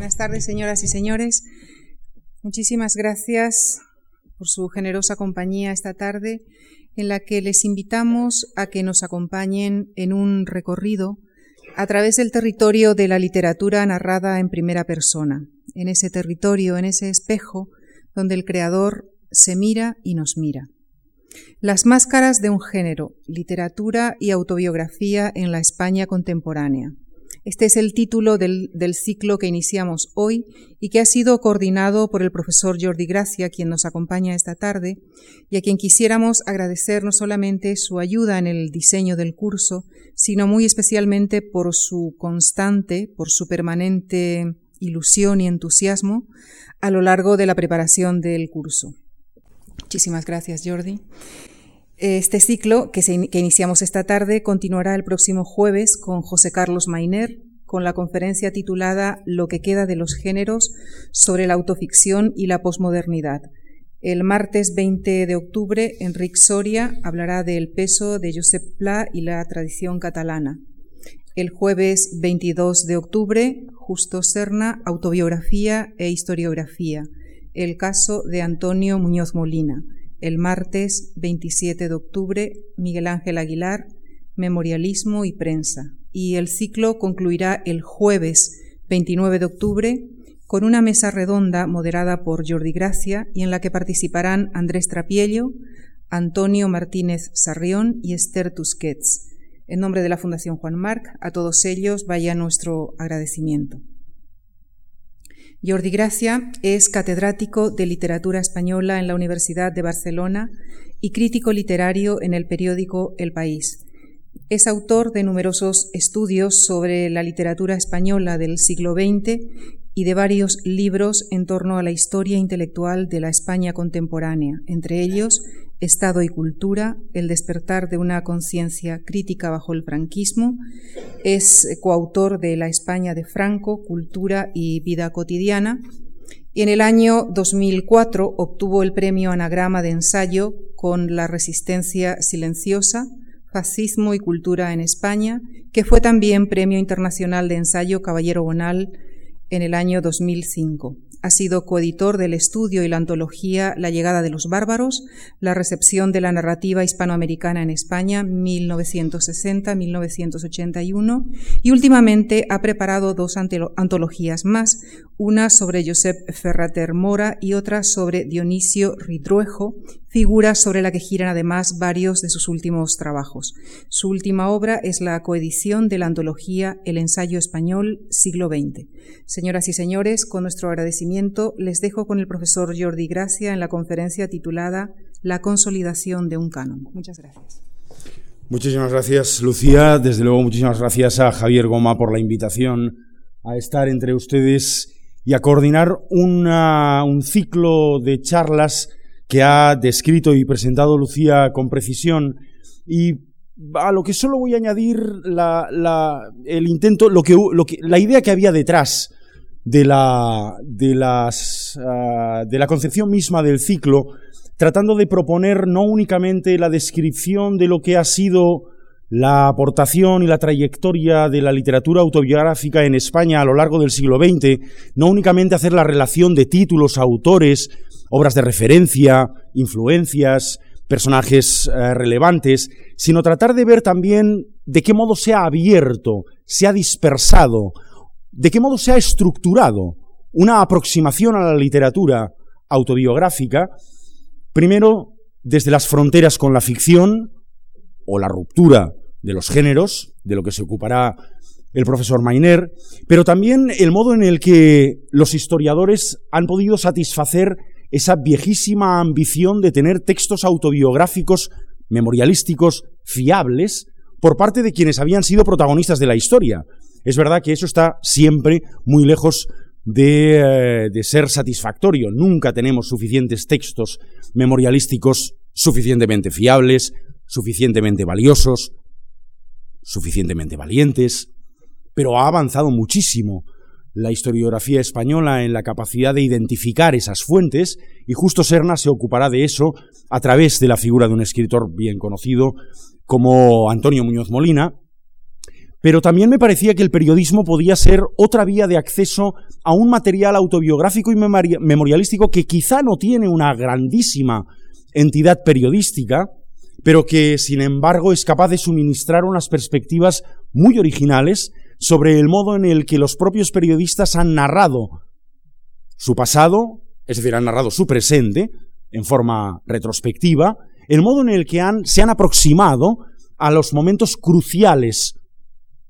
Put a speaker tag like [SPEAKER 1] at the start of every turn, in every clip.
[SPEAKER 1] Buenas tardes, señoras y señores. Muchísimas gracias por su generosa compañía esta tarde, en la que les invitamos a que nos acompañen en un recorrido a través del territorio de la literatura narrada en primera persona, en ese territorio, en ese espejo donde el Creador se mira y nos mira. Las máscaras de un género, literatura y autobiografía en la España contemporánea. Este es el título del, ciclo que iniciamos hoy y que ha sido coordinado por el profesor Jordi Gracia, quien nos acompaña esta tarde, y a quien quisiéramos agradecer no solamente su ayuda en el diseño del curso, sino muy especialmente por su constante, por su permanente ilusión y entusiasmo a lo largo de la preparación del curso. Muchísimas gracias, Jordi. Este ciclo que, iniciamos esta tarde continuará el próximo jueves con José Carlos Mainer, con la conferencia titulada Lo que queda de los géneros sobre la autoficción y la posmodernidad. El martes 20 de octubre, Enric Soria hablará del peso de Josep Pla y la tradición catalana. El jueves 22 de octubre, Justo Serna, autobiografía e historiografía. El caso de Antonio Muñoz Molina el martes 27 de octubre, Miguel Ángel Aguilar, Memorialismo y Prensa. Y el ciclo concluirá el jueves 29 de octubre con una mesa redonda moderada por Jordi Gracia y en la que participarán Andrés Trapiello, Antonio Martínez Sarrión y Esther Tusquets. En nombre de la Fundación Juan Marc, a todos ellos vaya nuestro agradecimiento. Jordi Gracia es catedrático de literatura española en la Universidad de Barcelona y crítico literario en el periódico El País. Es autor de numerosos estudios sobre la literatura española del siglo XX y de varios libros en torno a la historia intelectual de la España contemporánea, entre ellos Estado y Cultura, El despertar de una conciencia crítica bajo el franquismo. Es coautor de La España de Franco, Cultura y Vida cotidiana. Y en el año 2004 obtuvo el premio Anagrama de Ensayo con La Resistencia Silenciosa, Fascismo y Cultura en España, que fue también Premio Internacional de Ensayo Caballero Bonal en el año 2005. Ha sido coeditor del estudio y la antología La llegada de los bárbaros, la recepción de la narrativa hispanoamericana en España 1960-1981 y últimamente ha preparado dos antologías más, una sobre Josep Ferrater Mora y otra sobre Dionisio Ridruejo, figura sobre la que giran además varios de sus últimos trabajos. Su última obra es la coedición de la antología El ensayo español siglo XX. Señoras y señores, con nuestro agradecimiento les dejo con el profesor Jordi Gracia en la conferencia titulada La consolidación de un canon. Muchas gracias.
[SPEAKER 2] Muchísimas gracias, Lucía. Desde luego, muchísimas gracias a Javier Goma por la invitación a estar entre ustedes y a coordinar un ciclo de charlas que ha descrito y presentado Lucía con precisión. Y a lo que solo voy a añadir el intento, lo que, la idea que había detrás de la, de, las, ah, de la concepción misma del ciclo, tratando de proponer no únicamente la descripción de lo que ha sido la aportación y la trayectoria de la literatura autobiográfica en España a lo largo del siglo XX, no únicamente hacer la relación de títulos, autores, obras de referencia, influencias, personajes eh, relevantes, sino tratar de ver también de qué modo se ha abierto, se ha dispersado, de qué modo se ha estructurado una aproximación a la literatura autobiográfica, primero desde las fronteras con la ficción o la ruptura de los géneros, de lo que se ocupará el profesor Mainer, pero también el modo en el que los historiadores han podido satisfacer esa viejísima ambición de tener textos autobiográficos, memorialísticos, fiables, por parte de quienes habían sido protagonistas de la historia. Es verdad que eso está siempre muy lejos de, eh, de ser satisfactorio. Nunca tenemos suficientes textos memorialísticos suficientemente fiables, suficientemente valiosos, suficientemente valientes, pero ha avanzado muchísimo la historiografía española en la capacidad de identificar esas fuentes y justo Serna se ocupará de eso a través de la figura de un escritor bien conocido como Antonio Muñoz Molina, pero también me parecía que el periodismo podía ser otra vía de acceso a un material autobiográfico y memorialístico que quizá no tiene una grandísima entidad periodística, pero que sin embargo es capaz de suministrar unas perspectivas muy originales sobre el modo en el que los propios periodistas han narrado su pasado, es decir, han narrado su presente en forma retrospectiva, el modo en el que se han aproximado a los momentos cruciales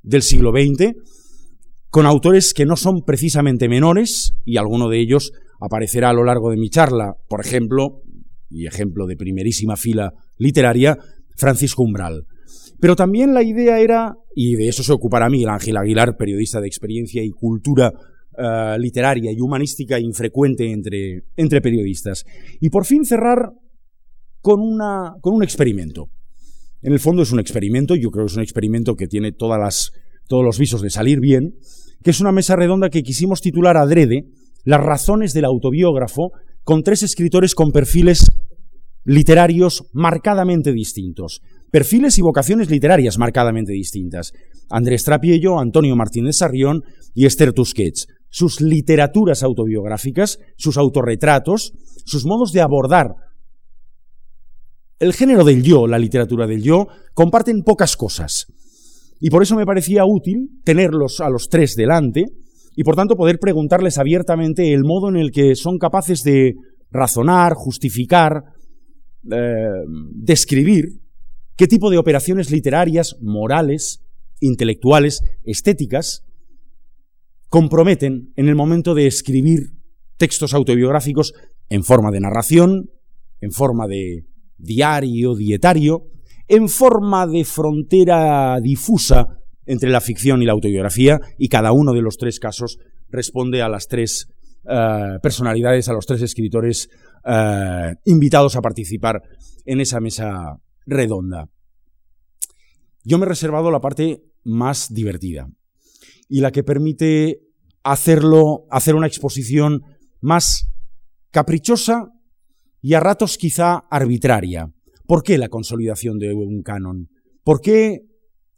[SPEAKER 2] del siglo XX, con autores que no son precisamente menores, y alguno de ellos aparecerá a lo largo de mi charla, por ejemplo, y ejemplo de primerísima fila literaria, Francisco Umbral. Pero también la idea era, y de eso se ocupará Miguel Ángel Aguilar, periodista de experiencia y cultura eh, literaria y humanística infrecuente entre, entre periodistas. Y por fin cerrar con, una, con un experimento. En el fondo es un experimento, yo creo que es un experimento que tiene todos los visos de salir bien, que es una mesa redonda que quisimos titular adrede Las razones del autobiógrafo, con tres escritores con perfiles literarios marcadamente distintos. Perfiles y vocaciones literarias marcadamente distintas. Andrés Trapiello, Antonio Martínez Sarrión y Esther Tusquets. Sus literaturas autobiográficas, sus autorretratos, sus modos de abordar el género del yo, la literatura del yo, comparten pocas cosas. Y por eso me parecía útil tenerlos a los tres delante y por tanto poder preguntarles abiertamente el modo en el que son capaces de razonar, justificar, eh, describir qué tipo de operaciones literarias, morales, intelectuales, estéticas, comprometen en el momento de escribir textos autobiográficos en forma de narración, en forma de diario, dietario, en forma de frontera difusa entre la ficción y la autobiografía, y cada uno de los tres casos responde a las tres eh, personalidades, a los tres escritores eh, invitados a participar en esa mesa redonda. Yo me he reservado la parte más divertida y la que permite hacerlo, hacer una exposición más caprichosa y a ratos quizá arbitraria. ¿Por qué la consolidación de un canon? ¿Por qué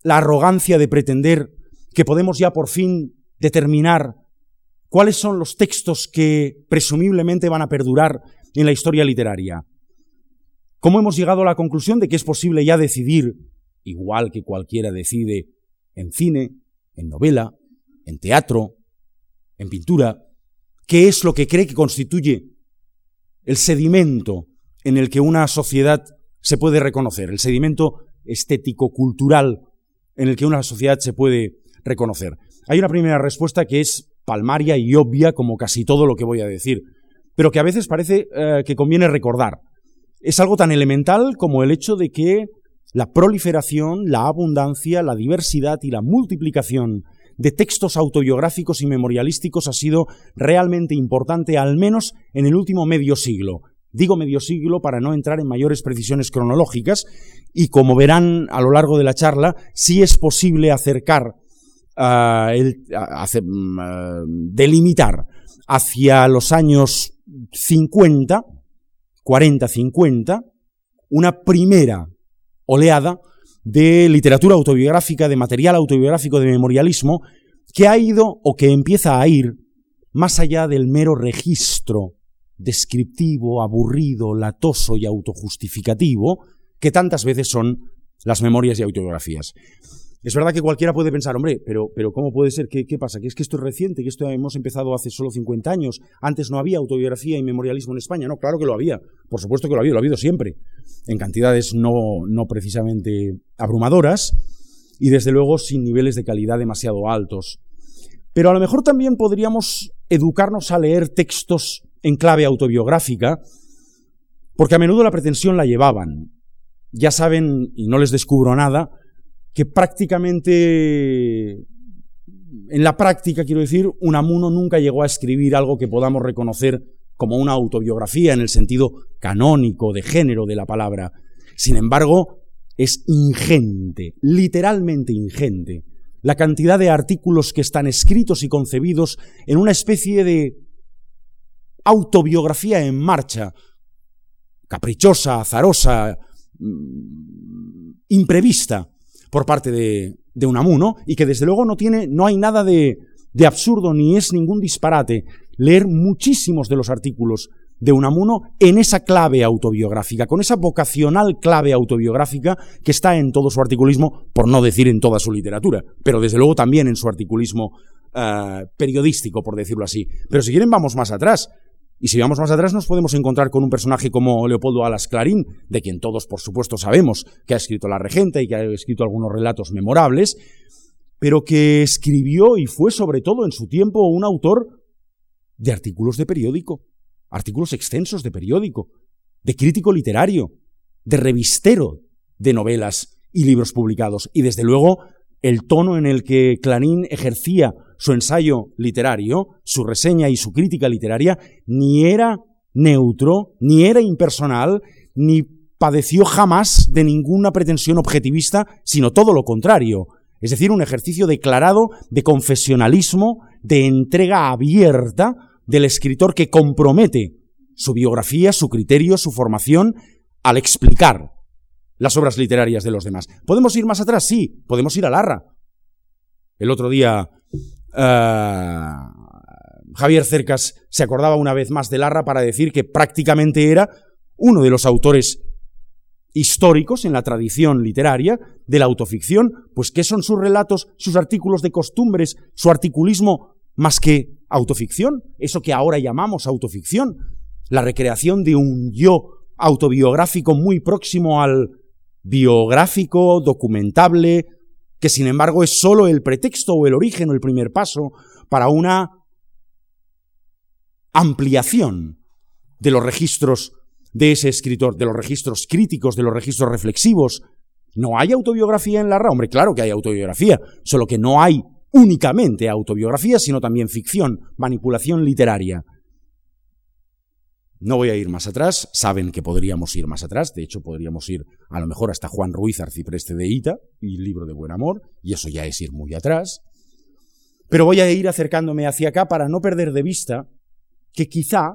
[SPEAKER 2] la arrogancia de pretender que podemos ya por fin determinar cuáles son los textos que presumiblemente van a perdurar en la historia literaria? ¿Cómo hemos llegado a la conclusión de que es posible ya decidir, igual que cualquiera decide en cine, en novela, en teatro, en pintura, qué es lo que cree que constituye el sedimento en el que una sociedad se puede reconocer, el sedimento estético, cultural, en el que una sociedad se puede reconocer. Hay una primera respuesta que es palmaria y obvia, como casi todo lo que voy a decir, pero que a veces parece eh, que conviene recordar. Es algo tan elemental como el hecho de que la proliferación, la abundancia, la diversidad y la multiplicación de textos autobiográficos y memorialísticos ha sido realmente importante, al menos en el último medio siglo. Digo medio siglo para no entrar en mayores precisiones cronológicas y como verán a lo largo de la charla, sí es posible acercar, ah, mm, ah, delimitar hacia los años 50, 40-50, una primera oleada de literatura autobiográfica, de material autobiográfico, de memorialismo, que ha ido o que empieza a ir más allá del mero registro descriptivo, aburrido, latoso y autojustificativo que tantas veces son las memorias y autobiografías. Es verdad que cualquiera puede pensar, hombre, pero, pero ¿cómo puede ser? ¿Qué, pasa? ¿Que es que esto es reciente? ¿Que esto hemos empezado hace solo 50 años? Antes no había autobiografía y memorialismo en España. No, claro que lo había. Por supuesto que lo había, lo ha habido siempre. En cantidades no, no precisamente abrumadoras y desde luego sin niveles de calidad demasiado altos. Pero a lo mejor también podríamos educarnos a leer textos en clave autobiográfica, porque a menudo la pretensión la llevaban. Ya saben, y no les descubro nada, que prácticamente, en la práctica quiero decir, Unamuno nunca llegó a escribir algo que podamos reconocer como una autobiografía en el sentido canónico, de género de la palabra. Sin embargo, es ingente, literalmente ingente, la cantidad de artículos que están escritos y concebidos en una especie de autobiografía en marcha, caprichosa, azarosa, mm, imprevista, por parte de, de Unamuno y que desde luego no tiene, no hay nada de, de absurdo ni es ningún disparate leer muchísimos de los artículos de Unamuno en esa clave autobiográfica, con esa vocacional clave autobiográfica que está en todo su articulismo, por no decir en toda su literatura, pero desde luego también en su articulismo uh, periodístico, por decirlo así. Pero si quieren vamos más atrás. Y si vamos más atrás nos podemos encontrar con un personaje como Leopoldo Alas Clarín, de quien todos por supuesto sabemos que ha escrito La Regenta y que ha escrito algunos relatos memorables, pero que escribió y fue sobre todo en su tiempo un autor de artículos de periódico, artículos extensos de periódico, de crítico literario, de revistero de novelas y libros publicados. Y desde luego el tono en el que Clarín ejercía su ensayo literario, su reseña y su crítica literaria, ni era neutro, ni era impersonal, ni padeció jamás de ninguna pretensión objetivista, sino todo lo contrario. Es decir, un ejercicio declarado de confesionalismo, de entrega abierta del escritor que compromete su biografía, su criterio, su formación al explicar las obras literarias de los demás. ¿Podemos ir más atrás? Sí, podemos ir a Larra. El otro día uh, Javier Cercas se acordaba una vez más de Larra para decir que prácticamente era uno de los autores históricos en la tradición literaria de la autoficción, pues ¿qué son sus relatos, sus artículos de costumbres, su articulismo más que autoficción? Eso que ahora llamamos autoficción, la recreación de un yo autobiográfico muy próximo al biográfico, documentable, que sin embargo es sólo el pretexto o el origen o el primer paso para una ampliación de los registros de ese escritor, de los registros críticos, de los registros reflexivos. ¿No hay autobiografía en Larra? Hombre, claro que hay autobiografía, solo que no hay únicamente autobiografía, sino también ficción, manipulación literaria. No voy a ir más atrás, saben que podríamos ir más atrás, de hecho podríamos ir a lo mejor hasta Juan Ruiz, arcipreste de Ita, y libro de buen amor, y eso ya es ir muy atrás. Pero voy a ir acercándome hacia acá para no perder de vista que quizá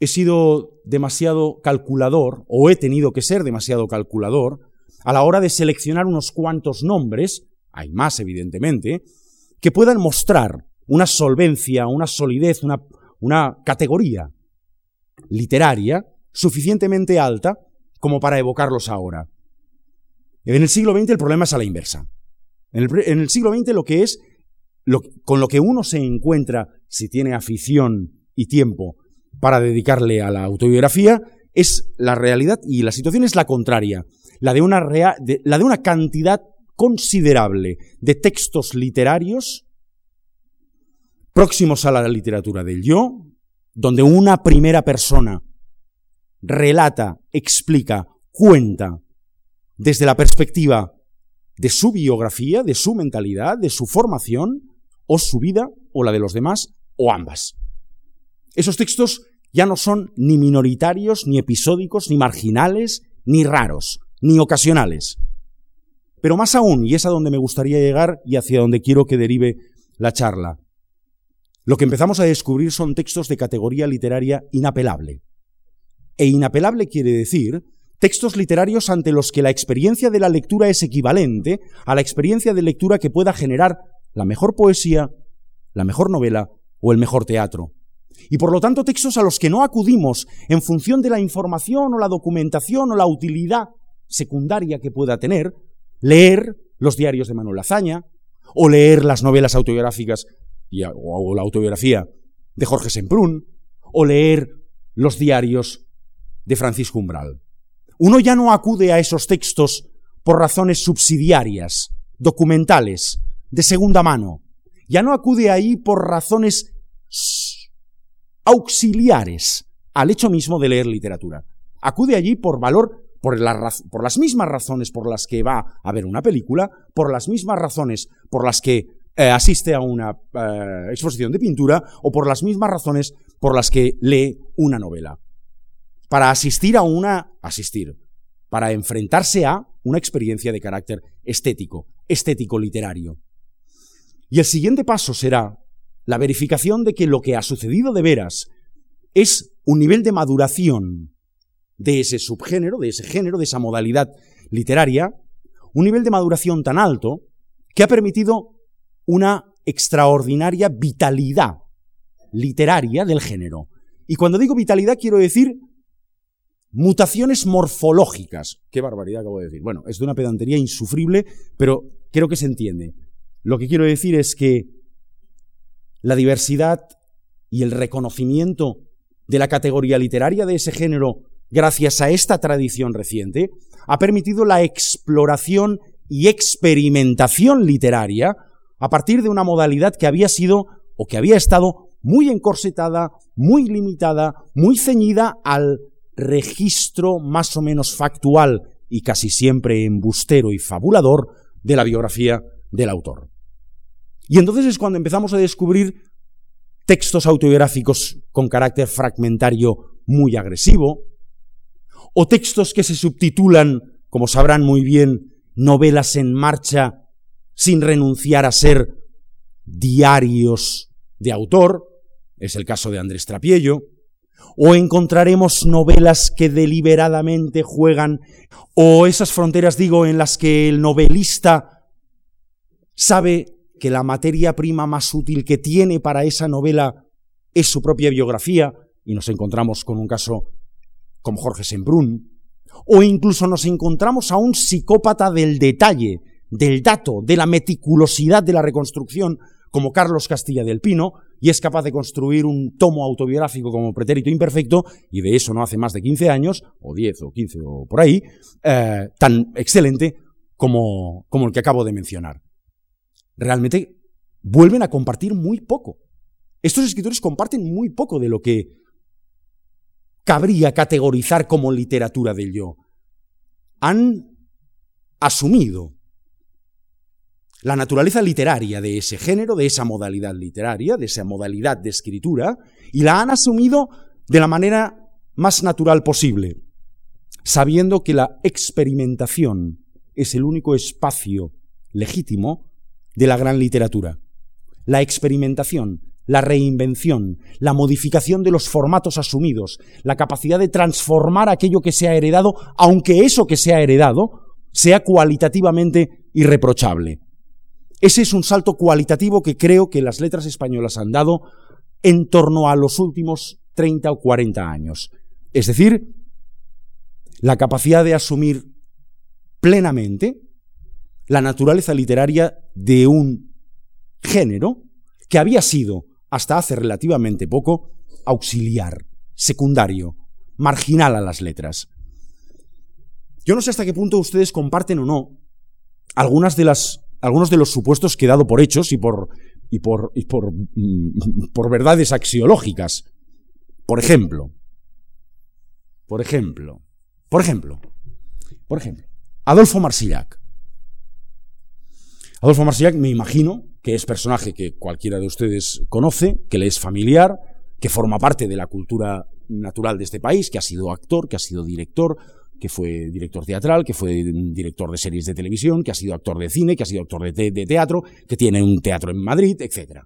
[SPEAKER 2] he sido demasiado calculador, o he tenido que ser demasiado calculador, a la hora de seleccionar unos cuantos nombres, hay más evidentemente, que puedan mostrar una solvencia, una solidez, una, una categoría literaria suficientemente alta como para evocarlos ahora. En el siglo XX el problema es a la inversa. En el, siglo XX lo que es, con lo que uno se encuentra, si tiene afición y tiempo para dedicarle a la autobiografía, es la realidad y la situación es la contraria, la de una, la de una cantidad considerable de textos literarios próximos a la literatura del yo, donde una primera persona relata, explica, cuenta desde la perspectiva de su biografía, de su mentalidad, de su formación, o su vida, o la de los demás, o ambas. Esos textos ya no son ni minoritarios, ni episódicos, ni marginales, ni raros, ni ocasionales. Pero más aún, y es a donde me gustaría llegar y hacia donde quiero que derive la charla, lo que empezamos a descubrir son textos de categoría literaria inapelable. E inapelable quiere decir textos literarios ante los que la experiencia de la lectura es equivalente a la experiencia de lectura que pueda generar la mejor poesía, la mejor novela o el mejor teatro. Y por lo tanto textos a los que no acudimos en función de la información o la documentación o la utilidad secundaria que pueda tener, leer los diarios de Manuel Azaña o leer las novelas autobiográficas o la autobiografía de Jorge Semprún, o leer los diarios de Francisco Umbral. Uno ya no acude a esos textos por razones subsidiarias, documentales, de segunda mano. Ya no acude ahí por razones auxiliares al hecho mismo de leer literatura. Acude allí por valor, por, por las mismas razones por las que va a ver una película, por las mismas razones por las que eh, asiste a una eh, exposición de pintura o por las mismas razones por las que lee una novela. Para asistir a una... asistir. Para enfrentarse a una experiencia de carácter estético, estético literario. Y el siguiente paso será la verificación de que lo que ha sucedido de veras es un nivel de maduración de ese subgénero, de ese género, de esa modalidad literaria, un nivel de maduración tan alto que ha permitido una extraordinaria vitalidad literaria del género. Y cuando digo vitalidad quiero decir mutaciones morfológicas. Qué barbaridad acabo de decir. Bueno, es de una pedantería insufrible, pero creo que se entiende. Lo que quiero decir es que la diversidad y el reconocimiento de la categoría literaria de ese género gracias a esta tradición reciente ha permitido la exploración y experimentación literaria a partir de una modalidad que había sido o que había estado muy encorsetada, muy limitada, muy ceñida al registro más o menos factual y casi siempre embustero y fabulador de la biografía del autor. Y entonces es cuando empezamos a descubrir textos autobiográficos con carácter fragmentario muy agresivo, o textos que se subtitulan, como sabrán muy bien, novelas en marcha sin renunciar a ser diarios de autor, es el caso de Andrés Trapiello, o encontraremos novelas que deliberadamente juegan, o esas fronteras, digo, en las que el novelista sabe que la materia prima más útil que tiene para esa novela es su propia biografía, y nos encontramos con un caso como Jorge Sembrún, o incluso nos encontramos a un psicópata del detalle, del dato, de la meticulosidad de la reconstrucción, como Carlos Castilla del Pino, y es capaz de construir un tomo autobiográfico como Pretérito Imperfecto, y de eso no hace más de 15 años, o 10 o 15 o por ahí, eh, tan excelente como, como el que acabo de mencionar. Realmente vuelven a compartir muy poco. Estos escritores comparten muy poco de lo que cabría categorizar como literatura del yo. Han asumido la naturaleza literaria de ese género, de esa modalidad literaria, de esa modalidad de escritura, y la han asumido de la manera más natural posible, sabiendo que la experimentación es el único espacio legítimo de la gran literatura. La experimentación, la reinvención, la modificación de los formatos asumidos, la capacidad de transformar aquello que se ha heredado, aunque eso que se ha heredado sea cualitativamente irreprochable. Ese es un salto cualitativo que creo que las letras españolas han dado en torno a los últimos 30 o 40 años. Es decir, la capacidad de asumir plenamente la naturaleza literaria de un género que había sido hasta hace relativamente poco, auxiliar, secundario, marginal a las letras. Yo no sé hasta qué punto ustedes comparten o no algunas de las, algunos de los supuestos que he dado por hechos y por, y por, y por, mm, por verdades axiológicas. Por ejemplo, por ejemplo, por ejemplo, por ejemplo, Adolfo Marsillac. Adolfo Marsillac, me imagino, que es personaje que cualquiera de ustedes conoce, que le es familiar, que forma parte de la cultura natural de este país, que ha sido actor, que ha sido director, que fue director teatral, que fue director de series de televisión, que ha sido actor de cine, que ha sido actor de, teatro, que tiene un teatro en Madrid, etc.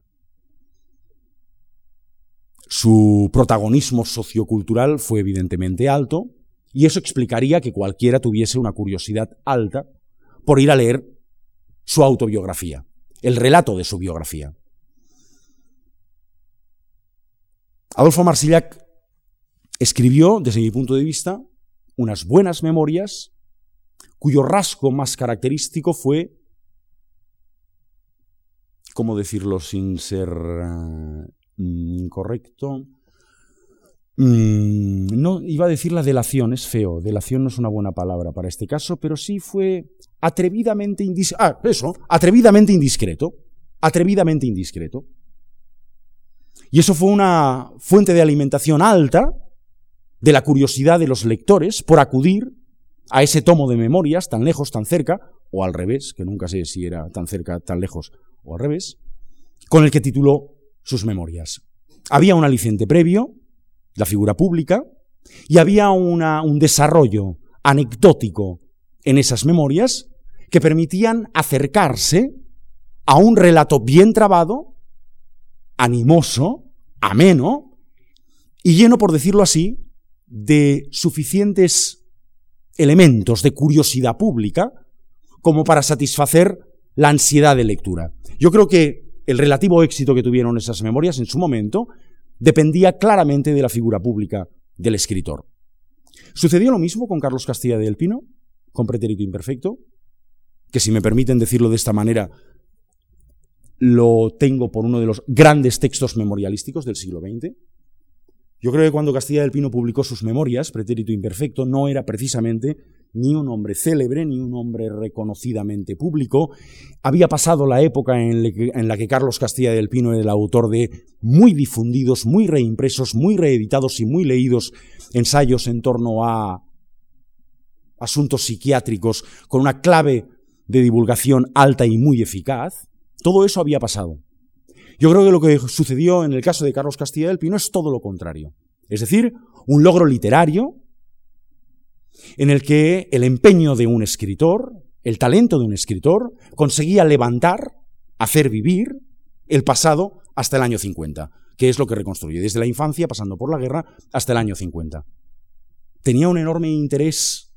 [SPEAKER 2] Su protagonismo sociocultural fue evidentemente alto, y eso explicaría que cualquiera tuviese una curiosidad alta por ir a leer su autobiografía el relato de su biografía. Adolfo Marsillac escribió, desde mi punto de vista, unas buenas memorias cuyo rasgo más característico fue, ¿cómo decirlo sin ser uh, incorrecto? Mm, no iba a decir la delación, es feo, delación no es una buena palabra para este caso, pero sí fue atrevidamente indiscreto. Ah, eso, atrevidamente indiscreto. Atrevidamente indiscreto. Y eso fue una fuente de alimentación alta de la curiosidad de los lectores por acudir a ese tomo de memorias tan lejos, tan cerca, o al revés, que nunca sé si era tan cerca, tan lejos, o al revés, con el que tituló sus memorias. Había un aliciente previo, la figura pública, y había un desarrollo anecdótico en esas memorias que permitían acercarse a un relato bien trabado, animoso, ameno y lleno, por decirlo así, de suficientes elementos de curiosidad pública como para satisfacer la ansiedad de lectura. Yo creo que el relativo éxito que tuvieron esas memorias en su momento dependía claramente de la figura pública del escritor. Sucedió lo mismo con Carlos Castilla del Pino, con Pretérito Imperfecto, que si me permiten decirlo de esta manera, lo tengo por uno de los grandes textos memorialísticos del siglo XX. Yo creo que cuando Castilla del Pino publicó sus memorias, Pretérito Imperfecto, no era precisamente ni un hombre célebre, ni un hombre reconocidamente público. Había pasado la época en, la que Carlos Castilla del Pino era el autor de muy difundidos, muy reimpresos, muy reeditados y muy leídos ensayos en torno a asuntos psiquiátricos con una clave de divulgación alta y muy eficaz. Todo eso había pasado. Yo creo que lo que sucedió en el caso de Carlos Castilla del Pino es todo lo contrario. Es decir, un logro literario en el que el empeño de un escritor, el talento de un escritor, conseguía levantar, hacer vivir el pasado hasta el año 50, que es lo que reconstruye, desde la infancia, pasando por la guerra, hasta el año 50. Tenía un enorme interés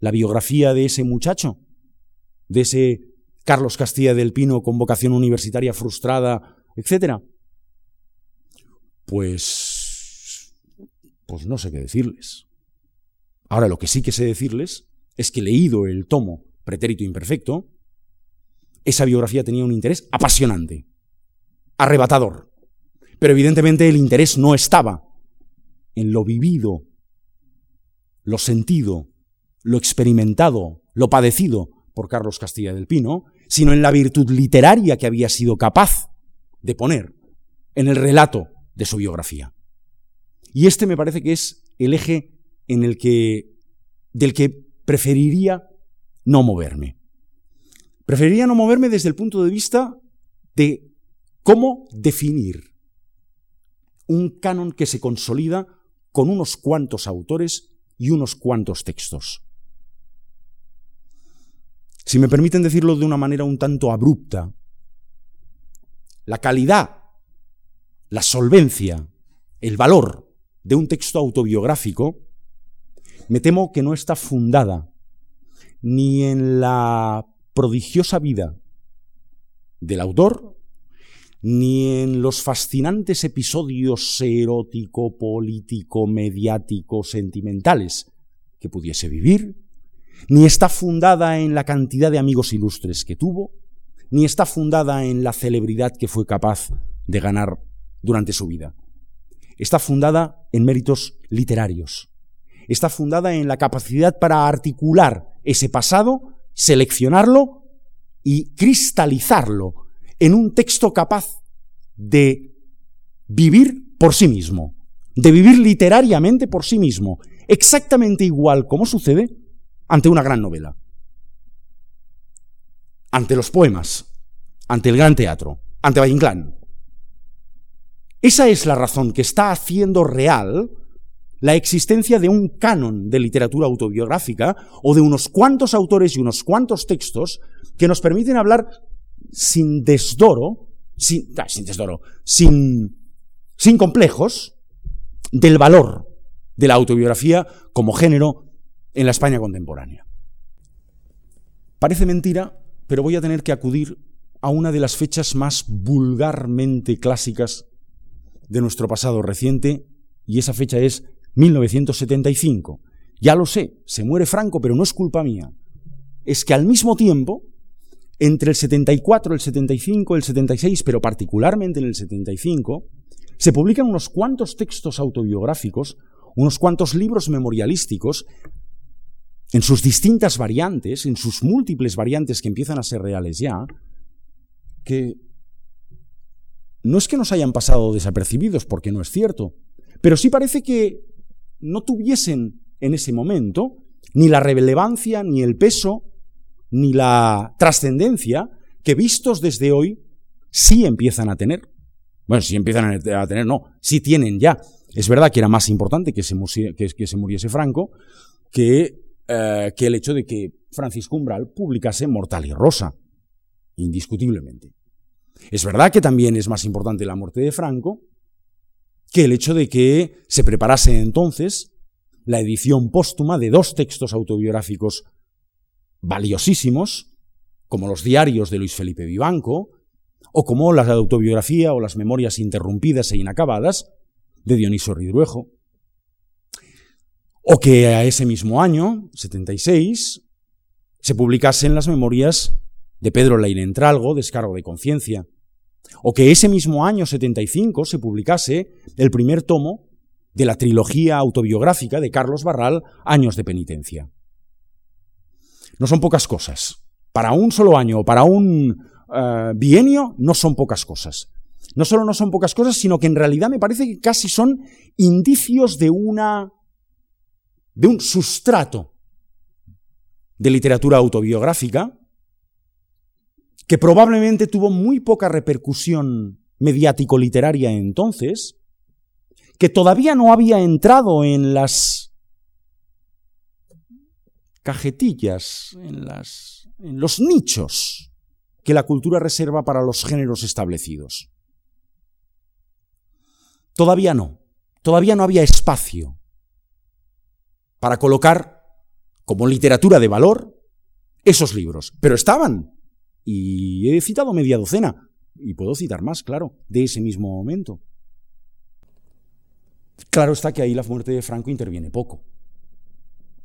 [SPEAKER 2] la biografía de ese muchacho, de ese Carlos Castilla del Pino con vocación universitaria frustrada, etc. Pues, pues no sé qué decirles. Ahora, lo que sí que sé decirles es que leído el tomo Pretérito Imperfecto, esa biografía tenía un interés apasionante, arrebatador. Pero evidentemente el interés no estaba en lo vivido, lo sentido, lo experimentado, lo padecido por Carlos Castilla del Pino, sino en la virtud literaria que había sido capaz de poner en el relato de su biografía. Y este me parece que es el eje en el que, del que preferiría no moverme. Preferiría no moverme desde el punto de vista de cómo definir un canon que se consolida con unos cuantos autores y unos cuantos textos. Si me permiten decirlo de una manera un tanto abrupta, la calidad, la solvencia, el valor de un texto autobiográfico me temo que no está fundada ni en la prodigiosa vida del autor, ni en los fascinantes episodios erótico, político, mediático, sentimentales que pudiese vivir, ni está fundada en la cantidad de amigos ilustres que tuvo, ni está fundada en la celebridad que fue capaz de ganar durante su vida. Está fundada en méritos literarios, está fundada en la capacidad para articular ese pasado, seleccionarlo y cristalizarlo en un texto capaz de vivir por sí mismo, de vivir literariamente por sí mismo, exactamente igual como sucede ante una gran novela, ante los poemas, ante el gran teatro, ante Valle Inclán. Esa es la razón que está haciendo real la existencia de un canon de literatura autobiográfica o de unos cuantos autores y unos cuantos textos que nos permiten hablar sin desdoro, sin, ah, sin desdoro, sin, sin complejos del valor de la autobiografía como género en la España contemporánea. Parece mentira, pero voy a tener que acudir a una de las fechas más vulgarmente clásicas de nuestro pasado reciente, y esa fecha es 1975. Ya lo sé, se muere Franco, pero no es culpa mía. Es que al mismo tiempo, entre el 74, el 75, el 76, pero particularmente en el 75, se publican unos cuantos textos autobiográficos, unos cuantos libros memorialísticos, en sus distintas variantes, en sus múltiples variantes que empiezan a ser reales ya, que no es que nos hayan pasado desapercibidos, porque no es cierto, pero sí parece que no tuviesen en ese momento ni la relevancia, ni el peso, ni la trascendencia que vistos desde hoy sí empiezan a tener. Bueno, sí empiezan a tener, no, sí tienen ya. Es verdad que era más importante que se, muriese Franco que, eh, que el hecho de que Francisco Umbral publicase Mortal y Rosa, indiscutiblemente. Es verdad que también es más importante la muerte de Franco que el hecho de que se preparase entonces la edición póstuma de dos textos autobiográficos valiosísimos, como los diarios de Luis Felipe Vivanco, o como la autobiografía o las memorias interrumpidas e inacabadas de Dioniso Ridruejo. O que a ese mismo año, 76, se publicasen las memorias de Pedro Leinentralgo, Descargo de Conciencia. O que ese mismo año, 75, se publicase el primer tomo de la trilogía autobiográfica de Carlos Barral, Años de Penitencia. No son pocas cosas. Para un solo año o para un eh, bienio no son pocas cosas. No solo no son pocas cosas, sino que en realidad me parece que casi son indicios de una de un sustrato de literatura autobiográfica que probablemente tuvo muy poca repercusión mediático-literaria entonces, que todavía no había entrado en las cajetillas, en, las, en los nichos que la cultura reserva para los géneros establecidos. Todavía no, todavía no había espacio para colocar como literatura de valor esos libros, pero estaban, y he citado media docena, y puedo citar más, claro, de ese mismo momento. Claro está que ahí la muerte de Franco interviene poco.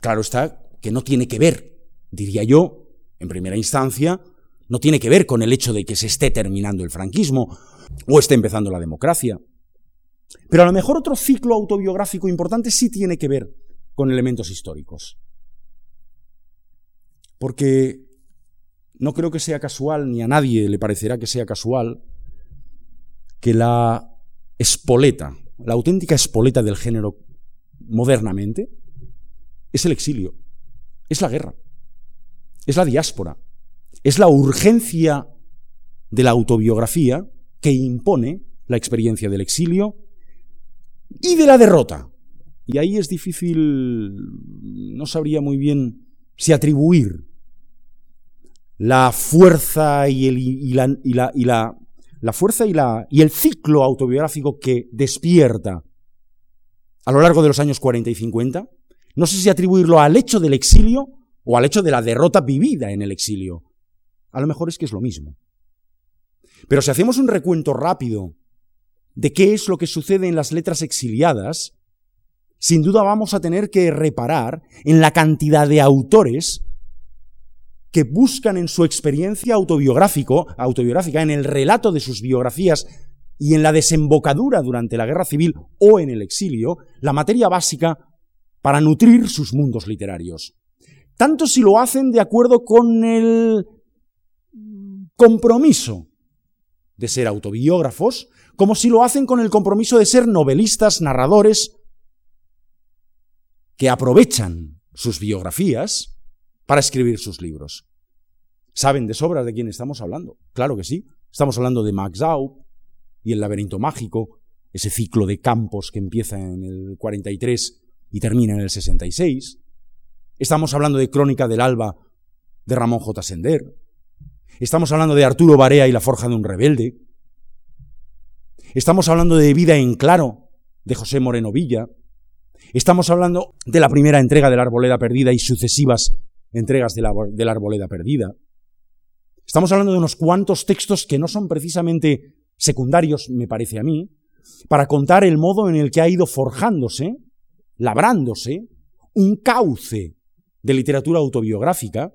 [SPEAKER 2] Claro está que no tiene que ver, diría yo, en primera instancia, no tiene que ver con el hecho de que se esté terminando el franquismo o esté empezando la democracia. Pero a lo mejor otro ciclo autobiográfico importante sí tiene que ver con elementos históricos. Porque no creo que sea casual, ni a nadie le parecerá que sea casual, que la espoleta, la auténtica espoleta del género modernamente, es el exilio, es la guerra, es la diáspora, es la urgencia de la autobiografía que impone la experiencia del exilio y de la derrota. Y ahí es difícil, no sabría muy bien si atribuir la fuerza y, el, la, la, fuerza y, la, y el ciclo autobiográfico que despierta a lo largo de los años 40 y 50, no sé si atribuirlo al hecho del exilio o al hecho de la derrota vivida en el exilio. A lo mejor es que es lo mismo. Pero si hacemos un recuento rápido de qué es lo que sucede en las letras exiliadas, sin duda vamos a tener que reparar en la cantidad de autores que buscan en su experiencia autobiográfico, autobiográfica, en el relato de sus biografías y en la desembocadura durante la guerra civil o en el exilio, la materia básica para nutrir sus mundos literarios. Tanto si lo hacen de acuerdo con el compromiso de ser autobiógrafos, como si lo hacen con el compromiso de ser novelistas, narradores, que aprovechan sus biografías para escribir sus libros. ¿Saben de sobra de quién estamos hablando? Claro que sí. Estamos hablando de Max Zau y el laberinto mágico, ese ciclo de campos que empieza en el 43 y termina en el 66. Estamos hablando de Crónica del Alba de Ramón J. Sender. Estamos hablando de Arturo Barea y la Forja de un Rebelde. Estamos hablando de Vida en Claro de José Moreno Villa. Estamos hablando de la primera entrega de la Arboleda Perdida y sucesivas entregas de la, Arboleda Perdida. Estamos hablando de unos cuantos textos que no son precisamente secundarios, me parece a mí, para contar el modo en el que ha ido forjándose, labrándose, un cauce de literatura autobiográfica,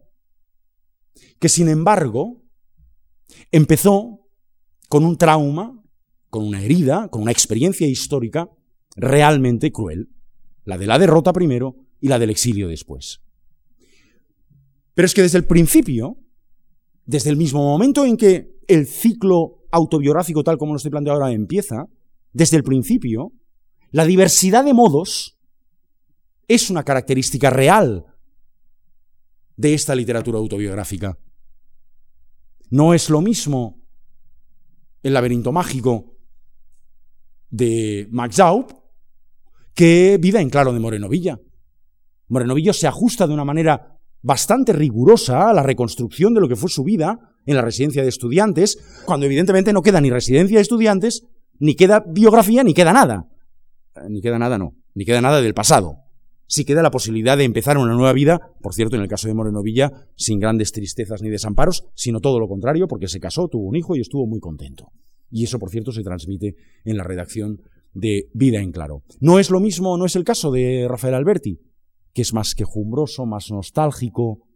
[SPEAKER 2] que sin embargo empezó con un trauma, con una herida, con una experiencia histórica realmente cruel, la de la derrota primero y la del exilio después. Pero es que desde el principio, desde el mismo momento en que el ciclo autobiográfico tal como lo estoy planteando ahora empieza, desde el principio, la diversidad de modos es una característica real de esta literatura autobiográfica. No es lo mismo el laberinto mágico de Max Zaup que Vida en Claro de Moreno Villa. Moreno Villa se ajusta de una manera bastante rigurosa a la reconstrucción de lo que fue su vida en la residencia de estudiantes, cuando evidentemente no queda ni residencia de estudiantes, ni queda biografía, ni queda nada. Ni queda nada, no. Ni queda nada del pasado si queda la posibilidad de empezar una nueva vida, por cierto, en el caso de Moreno Villa, sin grandes tristezas ni desamparos, sino todo lo contrario, porque se casó, tuvo un hijo y estuvo muy contento. Y eso, por cierto, se transmite en la redacción de Vida en Claro. No es lo mismo, no es el caso de Rafael Alberti, que es más quejumbroso, más nostálgico,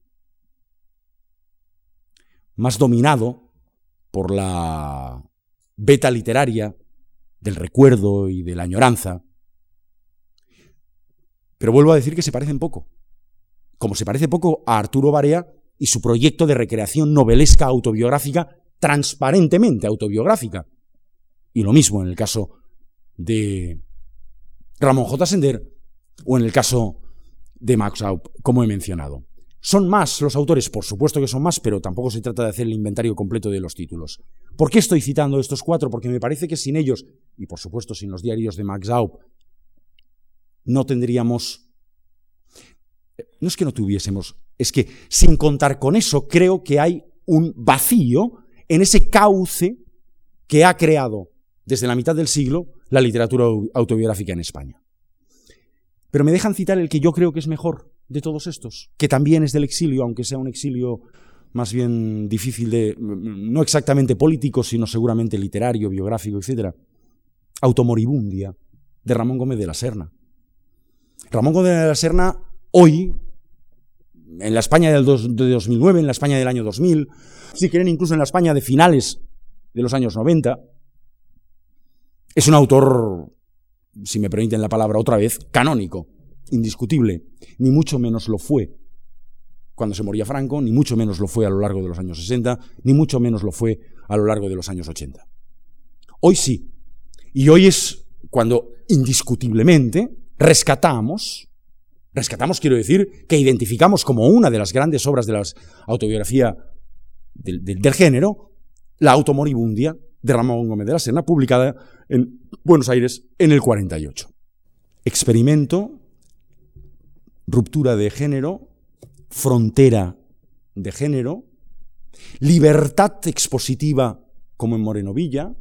[SPEAKER 2] más dominado por la beta literaria del recuerdo y de la añoranza. Pero vuelvo a decir que se parecen poco. Como se parece poco a Arturo Barea y su proyecto de recreación novelesca autobiográfica, transparentemente autobiográfica. Y lo mismo en el caso de Ramón J. Sender o en el caso de Max Aup, como he mencionado. Son más los autores, por supuesto que son más, pero tampoco se trata de hacer el inventario completo de los títulos. ¿Por qué estoy citando estos cuatro? Porque me parece que sin ellos, y por supuesto sin los diarios de Max Aup, no tendríamos... No es que no tuviésemos, es que sin contar con eso creo que hay un vacío en ese cauce que ha creado desde la mitad del siglo la literatura autobiográfica en España. Pero me dejan citar el que yo creo que es mejor de todos estos, que también es del exilio, aunque sea un exilio más bien difícil de, no exactamente político, sino seguramente literario, biográfico, etc. Automoribundia, de Ramón Gómez de la Serna. Ramón Gómez de la Serna, hoy, en la España del de 2009, en la España del año 2000, si quieren incluso en la España de finales de los años 90, es un autor, si me permiten la palabra otra vez, canónico, indiscutible, ni mucho menos lo fue cuando se moría Franco, ni mucho menos lo fue a lo largo de los años 60, ni mucho menos lo fue a lo largo de los años 80. Hoy sí, y hoy es cuando indiscutiblemente rescatamos, rescatamos quiero decir, que identificamos como una de las grandes obras de la autobiografía del, género, la automoribundia de Ramón Gómez de la Serna, publicada en Buenos Aires en el 48. Experimento, ruptura de género, frontera de género, libertad expositiva como en Moreno Villa,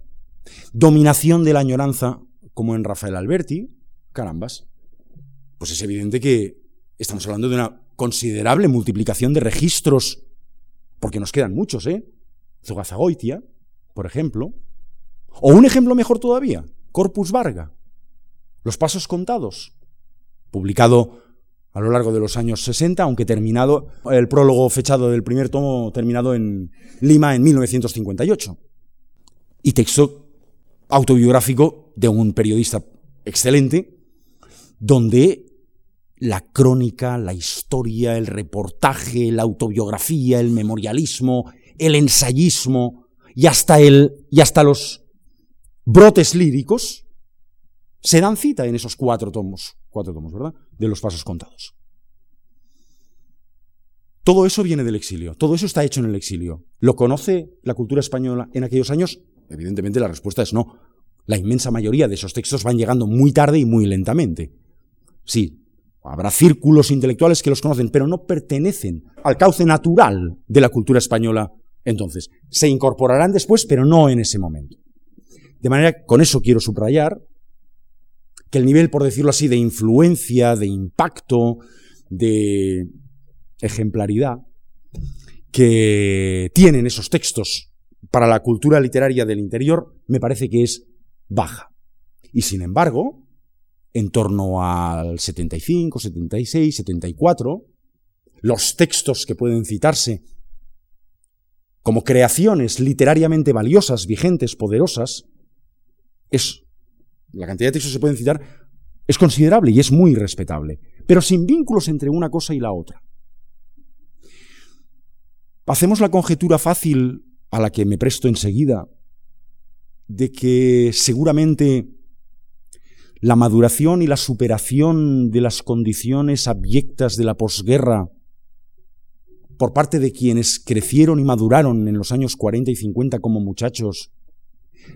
[SPEAKER 2] dominación de la añoranza como en Rafael Alberti, carambas, pues es evidente que estamos hablando de una considerable multiplicación de registros, porque nos quedan muchos, ¿eh? Zogazagoitia, por ejemplo. O un ejemplo mejor todavía, Corpus Varga, Los Pasos Contados, publicado a lo largo de los años 60, aunque terminado, el prólogo fechado del primer tomo terminado en Lima en 1958. Y texto autobiográfico de un periodista excelente, donde la crónica, la historia, el reportaje, la autobiografía, el memorialismo, el ensayismo, y hasta, el, y hasta los brotes líricos se dan cita en esos cuatro tomos, cuatro tomos, ¿verdad? De los pasos contados. Todo eso viene del exilio, todo eso está hecho en el exilio. ¿Lo conoce la cultura española en aquellos años? Evidentemente la respuesta es no. La inmensa mayoría de esos textos van llegando muy tarde y muy lentamente. Sí, habrá círculos intelectuales que los conocen, pero no pertenecen al cauce natural de la cultura española entonces, se incorporarán después, pero no en ese momento. De manera, con eso quiero subrayar que el nivel, por decirlo así, de influencia, de impacto, de ejemplaridad que tienen esos textos para la cultura literaria del interior, me parece que es baja. Y sin embargo, en torno al 75, 76, 74, los textos que pueden citarse como creaciones literariamente valiosas, vigentes, poderosas, es la cantidad de textos que se pueden citar es considerable y es muy respetable, pero sin vínculos entre una cosa y la otra. Hacemos la conjetura fácil a la que me presto enseguida de que seguramente la maduración y la superación de las condiciones abyectas de la posguerra por parte de quienes crecieron y maduraron en los años 40 y 50 como muchachos,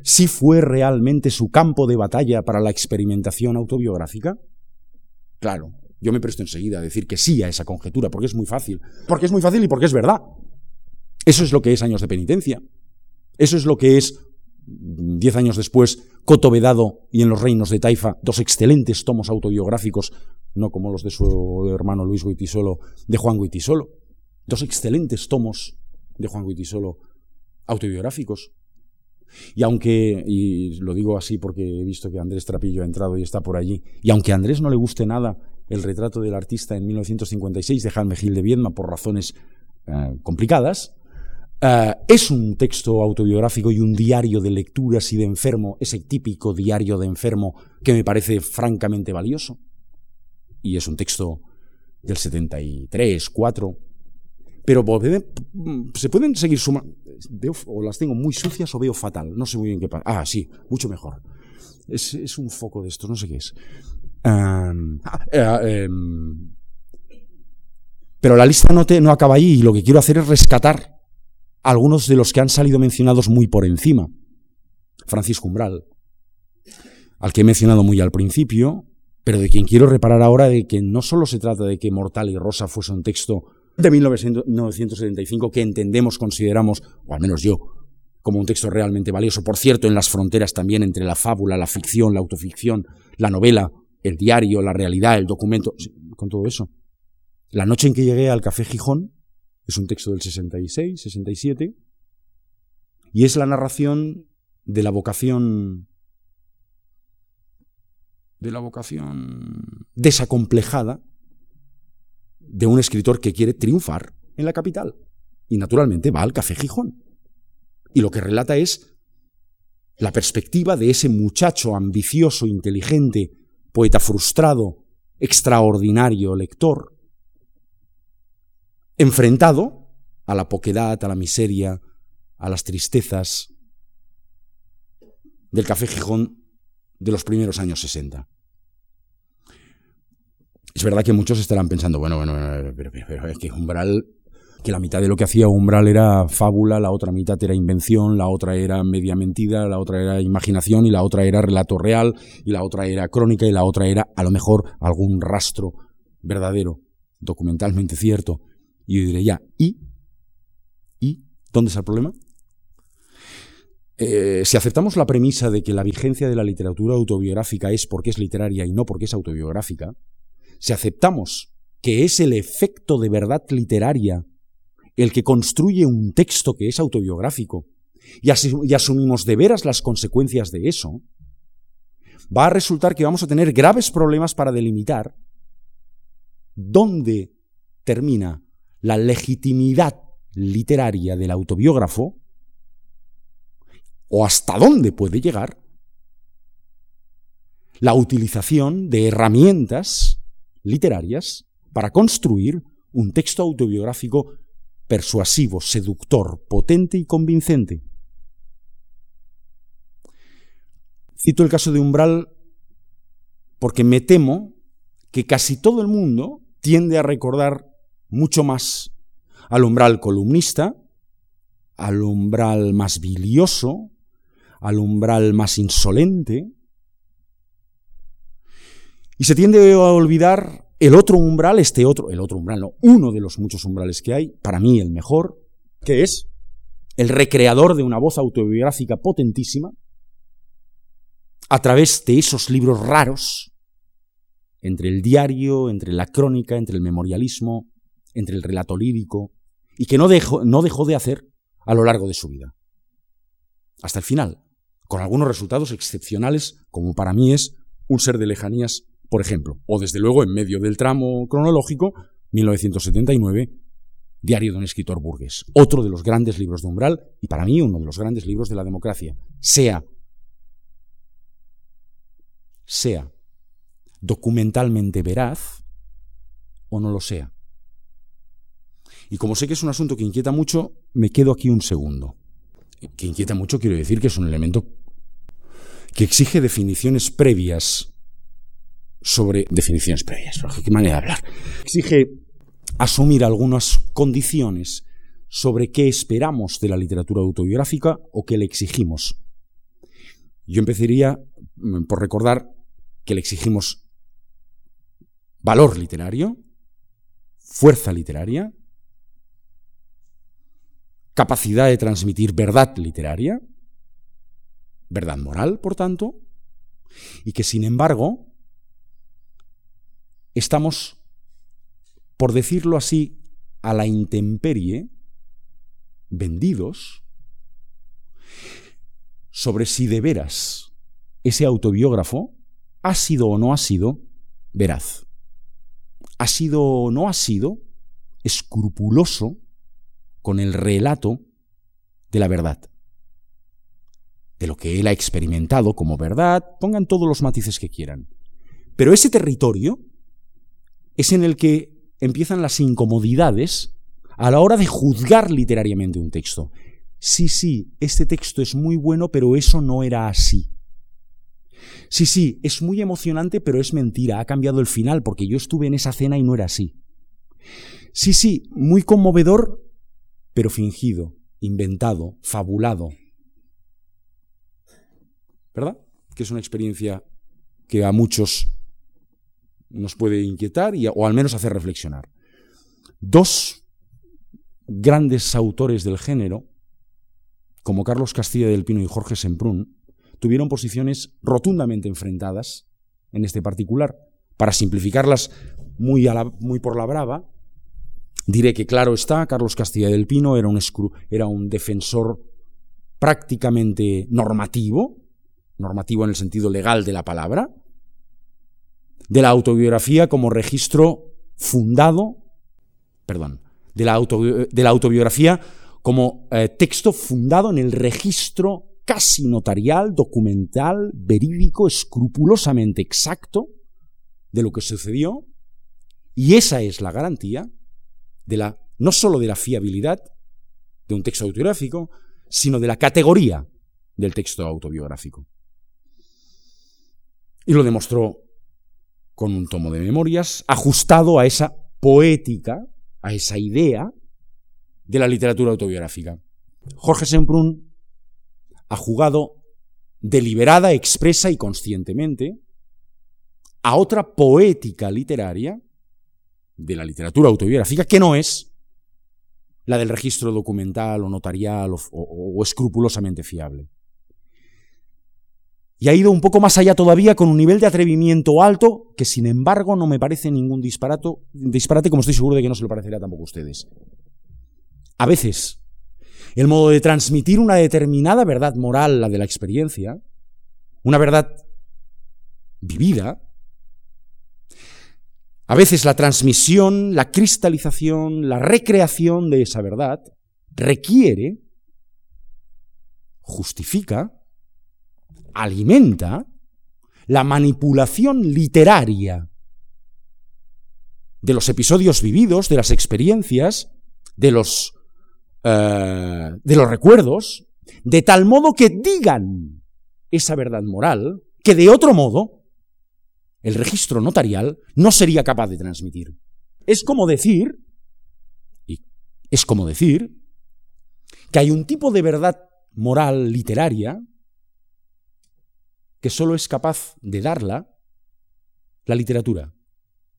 [SPEAKER 2] sí fue realmente su campo de batalla para la experimentación autobiográfica? Claro, yo me presto enseguida a decir que sí a esa conjetura, porque es muy fácil. Porque es muy fácil y porque es verdad. Eso es lo que es años de penitencia. Eso es lo que es diez años después, Coto Vedado y En los reinos de Taifa, dos excelentes tomos autobiográficos, no como los de su hermano Luis Guitisolo, de Juan Guitisolo, dos excelentes tomos de Juan Guitisolo autobiográficos. Y aunque, y lo digo así porque he visto que Andrés Trapillo ha entrado y está por allí, y aunque a Andrés no le guste nada el retrato del artista en 1956 de Jaime Gil de Viedma por razones eh, complicadas, eh, es un texto autobiográfico y un diario de lecturas y de enfermo, ese típico diario de enfermo que me parece francamente valioso. Y es un texto del 73, 4. Pero se pueden seguir sumando. O las tengo muy sucias o veo fatal. No sé muy bien qué pasa. Ah, sí, mucho mejor. Es, un foco de esto, no sé qué es. Ah, eh, em, pero la lista no, te, no acaba ahí y lo que quiero hacer es rescatar algunos de los que han salido mencionados muy por encima. Francisco Umbral, al que he mencionado muy al principio, pero de quien quiero reparar ahora de que no solo se trata de que Mortal y Rosa fuese un texto de 1975 que entendemos, consideramos, o al menos yo, como un texto realmente valioso. Por cierto, en las fronteras también entre la fábula, la ficción, la autoficción, la novela, el diario, la realidad, el documento, con todo eso. La noche en que llegué al Café Gijón, es un texto del 66, 67, y es la narración de la vocación de la vocación desacomplejada de un escritor que quiere triunfar en la capital. Y naturalmente va al Café Gijón. Y lo que relata es la perspectiva de ese muchacho ambicioso, inteligente, poeta frustrado, extraordinario lector, enfrentado a la poquedad, a la miseria, a las tristezas del Café Gijón de los primeros años 60. Es verdad que muchos estarán pensando, bueno, bueno, pero, es que Umbral, que la mitad de lo que hacía Umbral era fábula, la otra mitad era invención, la otra era media mentira, la otra era imaginación y la otra era relato real y la otra era crónica y la otra era a lo mejor algún rastro verdadero, documentalmente cierto. Y yo diré, ya, ¿y? ¿Y? ¿Dónde está el problema? Eh, si aceptamos la premisa de que la vigencia de la literatura autobiográfica es porque es literaria y no porque es autobiográfica, si aceptamos que es el efecto de verdad literaria el que construye un texto que es autobiográfico y, asumimos de veras las consecuencias de eso, va a resultar que vamos a tener graves problemas para delimitar dónde termina la legitimidad literaria del autobiógrafo o hasta dónde puede llegar la utilización de herramientas literarias para construir un texto autobiográfico persuasivo, seductor, potente y convincente. Cito el caso de Umbral porque me temo que casi todo el mundo tiende a recordar mucho más al umbral columnista, al umbral más bilioso, al umbral más insolente, y se tiende a olvidar el otro umbral, este otro, el otro umbral, no, uno de los muchos umbrales que hay, para mí el mejor, que es el recreador de una voz autobiográfica potentísima, a través de esos libros raros, entre el diario, entre la crónica, entre el memorialismo, entre el relato lírico, y que no dejó, no dejó de hacer a lo largo de su vida. Hasta el final, con algunos resultados excepcionales, como para mí es Un ser de lejanías, por ejemplo, o desde luego en medio del tramo cronológico, 1979, Diario de un escritor burgués, otro de los grandes libros de Umbral y para mí uno de los grandes libros de la democracia, sea sea documentalmente veraz o no lo sea. Y como sé que es un asunto que inquieta mucho, me quedo aquí un segundo. Que inquieta mucho quiero decir que es un elemento que exige definiciones previas sobre definiciones previas, qué manera de hablar. Exige asumir algunas condiciones sobre qué esperamos de la literatura autobiográfica o qué le exigimos. Yo empezaría mm, por recordar que le exigimos valor literario, fuerza literaria, capacidad de transmitir verdad literaria, verdad moral, por tanto, y que sin embargo estamos, por decirlo así, a la intemperie, vendidos, sobre si de veras ese autobiógrafo ha sido o no ha sido veraz, ha sido o no ha sido escrupuloso con el relato de la verdad, de lo que él ha experimentado como verdad, pongan todos los matices que quieran. Pero ese territorio es en el que empiezan las incomodidades a la hora de juzgar literariamente un texto. Sí, sí, este texto es muy bueno, pero eso no era así. Sí, sí, es muy emocionante, pero es mentira, ha cambiado el final porque yo estuve en esa cena y no era así. Sí, sí, muy conmovedor, pero fingido, inventado, fabulado. ¿Verdad? Que es una experiencia que a muchos nos puede inquietar y, o al menos hacer reflexionar. Dos grandes autores del género, como Carlos Castilla del Pino y Jorge Semprún, tuvieron posiciones rotundamente enfrentadas en este particular. Para simplificarlas muy, por la brava, diré que claro está, Carlos Castilla del Pino era un, era un defensor prácticamente normativo, normativo en el sentido legal de la palabra, de la autobiografía como registro fundado, perdón, de la, de la autobiografía como eh, texto fundado en el registro casi notarial, documental, verídico, escrupulosamente exacto de lo que sucedió, y esa es la garantía de la, no sólo de la fiabilidad de un texto autobiográfico, sino de la categoría del texto autobiográfico. Y lo demostró con un tomo de memorias ajustado a esa poética, a esa idea de la literatura autobiográfica. Jorge Semprún ha jugado deliberada, expresa y conscientemente a otra poética literaria de la literatura autobiográfica que no es la del registro documental o notarial o, o escrupulosamente fiable y ha ido un poco más allá todavía con un nivel de atrevimiento alto que sin embargo no me parece ningún disparato, disparate como estoy seguro de que no se lo parecerá tampoco a ustedes. A veces, el modo de transmitir una determinada verdad moral, la de la experiencia, una verdad vivida, a veces la transmisión, la cristalización, la recreación de esa verdad requiere, justifica, alimenta la manipulación literaria de los episodios vividos, de las experiencias, de los, eh, de los recuerdos, de tal modo que digan esa verdad moral que de otro modo el registro notarial no sería capaz de transmitir. Es como decir, y es como decir, que hay un tipo de verdad moral literaria que solo es capaz de darla la literatura,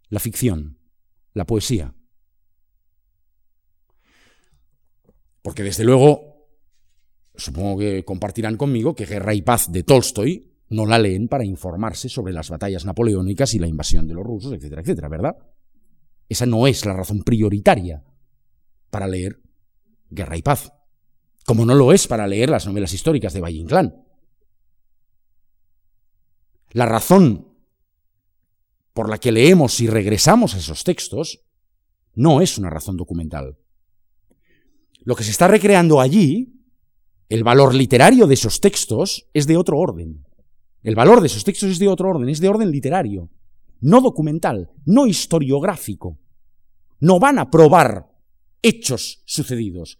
[SPEAKER 2] la ficción, la poesía. Porque desde luego, supongo que compartirán conmigo que Guerra y Paz de Tolstoy no la leen para informarse sobre las batallas napoleónicas y la invasión de los rusos, etcétera, etcétera, ¿verdad? Esa no es la razón prioritaria para leer Guerra y Paz, como no lo es para leer las novelas históricas de Valle Inclán. La razón por la que leemos y regresamos a esos textos no es una razón documental. Lo que se está recreando allí, el valor literario de esos textos, es de otro orden. El valor de esos textos es de otro orden, es de orden literario, no documental, no historiográfico. No van a probar hechos sucedidos,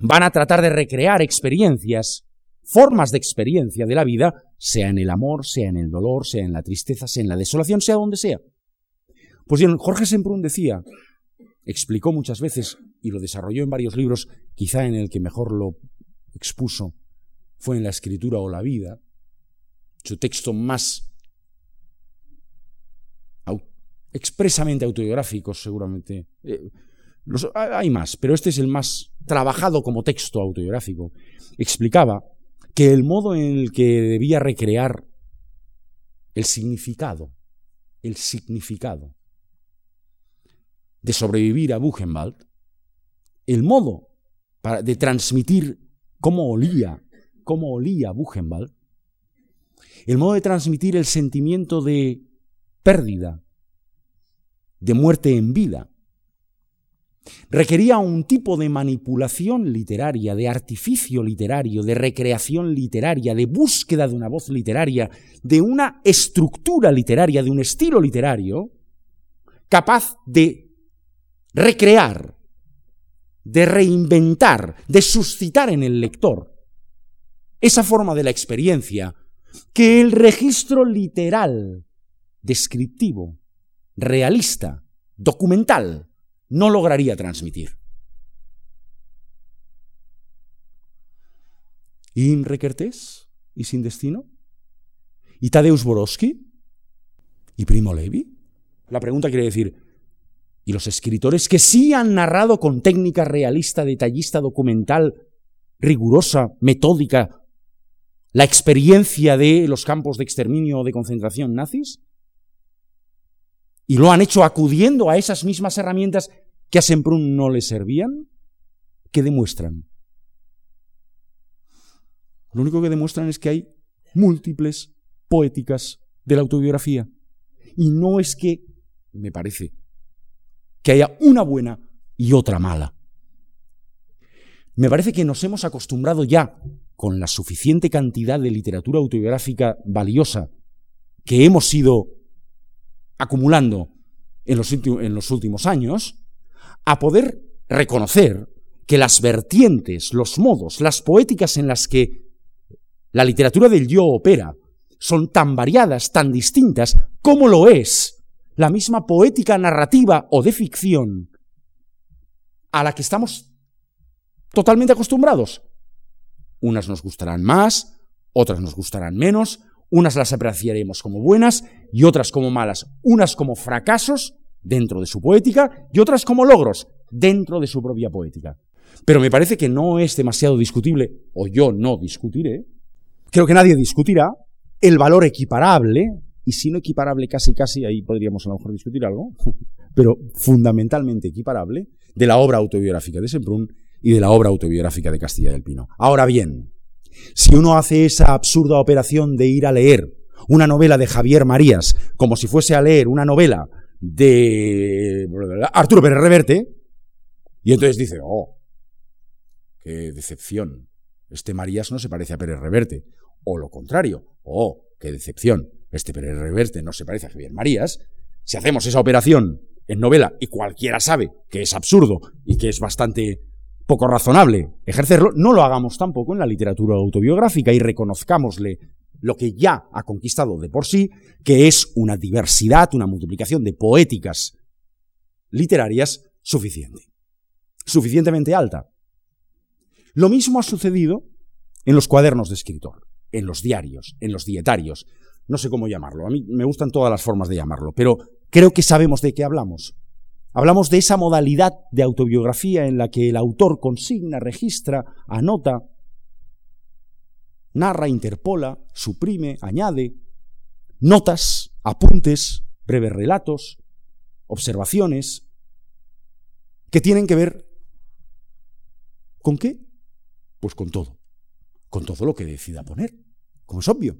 [SPEAKER 2] van a tratar de recrear experiencias formas de experiencia de la vida, sea en el amor, sea en el dolor, sea en la tristeza, sea en la desolación, sea donde sea. Pues bien, Jorge Semprún decía, explicó muchas veces y lo desarrolló en varios libros, quizá en el que mejor lo expuso fue en La escritura o la vida, su texto más expresamente autobiográfico, seguramente. Eh, hay más, pero este es el más trabajado como texto autobiográfico. Explicaba que el modo en el que debía recrear el significado, el significado de sobrevivir a Buchenwald, el modo de transmitir cómo olía, cómo olía Buchenwald, el modo de transmitir el sentimiento de pérdida, de muerte en vida, requería un tipo de manipulación literaria, de artificio literario, de recreación literaria, de búsqueda de una voz literaria, de una estructura literaria, de un estilo literario, capaz de recrear, de reinventar, de suscitar en el lector esa forma de la experiencia que el registro literal, descriptivo, realista, documental, no lograría transmitir. ¿Y Imre ¿Y Sin Destino? ¿Y Tadeusz Borowski? ¿Y Primo Levi? La pregunta quiere decir, ¿y los escritores que sí han narrado con técnica realista, detallista, documental, rigurosa, metódica, la experiencia de los campos de exterminio o de concentración nazis? Y lo han hecho acudiendo a esas mismas herramientas que a Semprún no le servían, ¿qué demuestran? Lo único que demuestran es que hay múltiples poéticas de la autobiografía. Y no es que, me parece, que haya una buena y otra mala. Me parece que nos hemos acostumbrado ya, con la suficiente cantidad de literatura autobiográfica valiosa que hemos ido acumulando en los, en los últimos años, a poder reconocer que las vertientes, los modos, las poéticas en las que la literatura del yo opera son tan variadas, tan distintas, como lo es la misma poética narrativa o de ficción a la que estamos totalmente acostumbrados. Unas nos gustarán más, otras nos gustarán menos, unas las apreciaremos como buenas y otras como malas, unas como fracasos dentro de su poética y otras como logros dentro de su propia poética. Pero me parece que no es demasiado discutible, o yo no discutiré, creo que nadie discutirá, el valor equiparable, y si no equiparable casi casi, ahí podríamos a lo mejor discutir algo, pero fundamentalmente equiparable, de la obra autobiográfica de Semprún y de la obra autobiográfica de Castilla del Pino. Ahora bien, si uno hace esa absurda operación de ir a leer una novela de Javier Marías como si fuese a leer una novela de Arturo Pérez Reverte, y entonces dice, oh, qué decepción, este Marías no se parece a Pérez Reverte, o lo contrario, oh, qué decepción, este Pérez Reverte no se parece a Javier Marías, si hacemos esa operación en novela y cualquiera sabe que es absurdo y que es bastante poco razonable ejercerlo, no lo hagamos tampoco en la literatura autobiográfica y reconozcámosle lo que ya ha conquistado de por sí, que es una diversidad, una multiplicación de poéticas literarias suficiente, suficientemente alta. Lo mismo ha sucedido en los cuadernos de escritor, en los diarios, en los dietarios, no sé cómo llamarlo, a mí me gustan todas las formas de llamarlo, pero creo que sabemos de qué hablamos. Hablamos de esa modalidad de autobiografía en la que el autor consigna, registra, anota, narra, interpola, suprime, añade, notas, apuntes, breves relatos, observaciones, que tienen que ver con qué? Pues con todo, con todo lo que decida poner, como es obvio.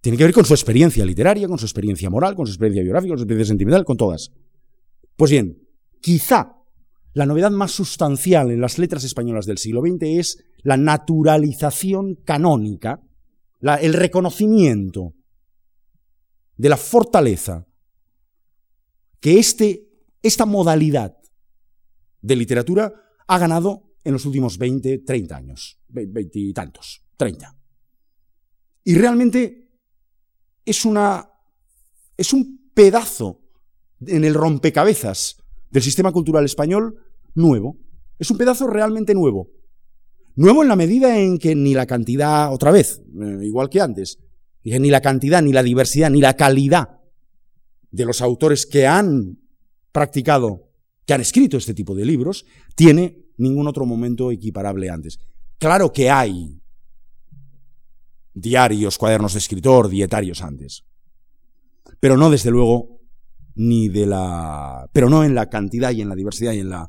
[SPEAKER 2] Tiene que ver con su experiencia literaria, con su experiencia moral, con su experiencia biográfica, con su experiencia sentimental, con todas. Pues bien, quizá la novedad más sustancial en las letras españolas del siglo XX es la naturalización canónica, el reconocimiento de la fortaleza que este, esta modalidad de literatura ha ganado en los últimos 20, 30 años, 20 y tantos, 30. Y realmente es una es un pedazo en el rompecabezas del sistema cultural español nuevo. Es un pedazo realmente nuevo. Nuevo en la medida en que ni la cantidad, otra vez, eh, igual que antes, ni la cantidad, ni la diversidad, ni la calidad de los autores que han practicado, que han escrito este tipo de libros, tiene ningún otro momento equiparable antes. Claro que hay diarios, cuadernos de escritor, dietarios antes. Pero no, desde luego, ni de la. Pero no en la cantidad y en la diversidad y en la,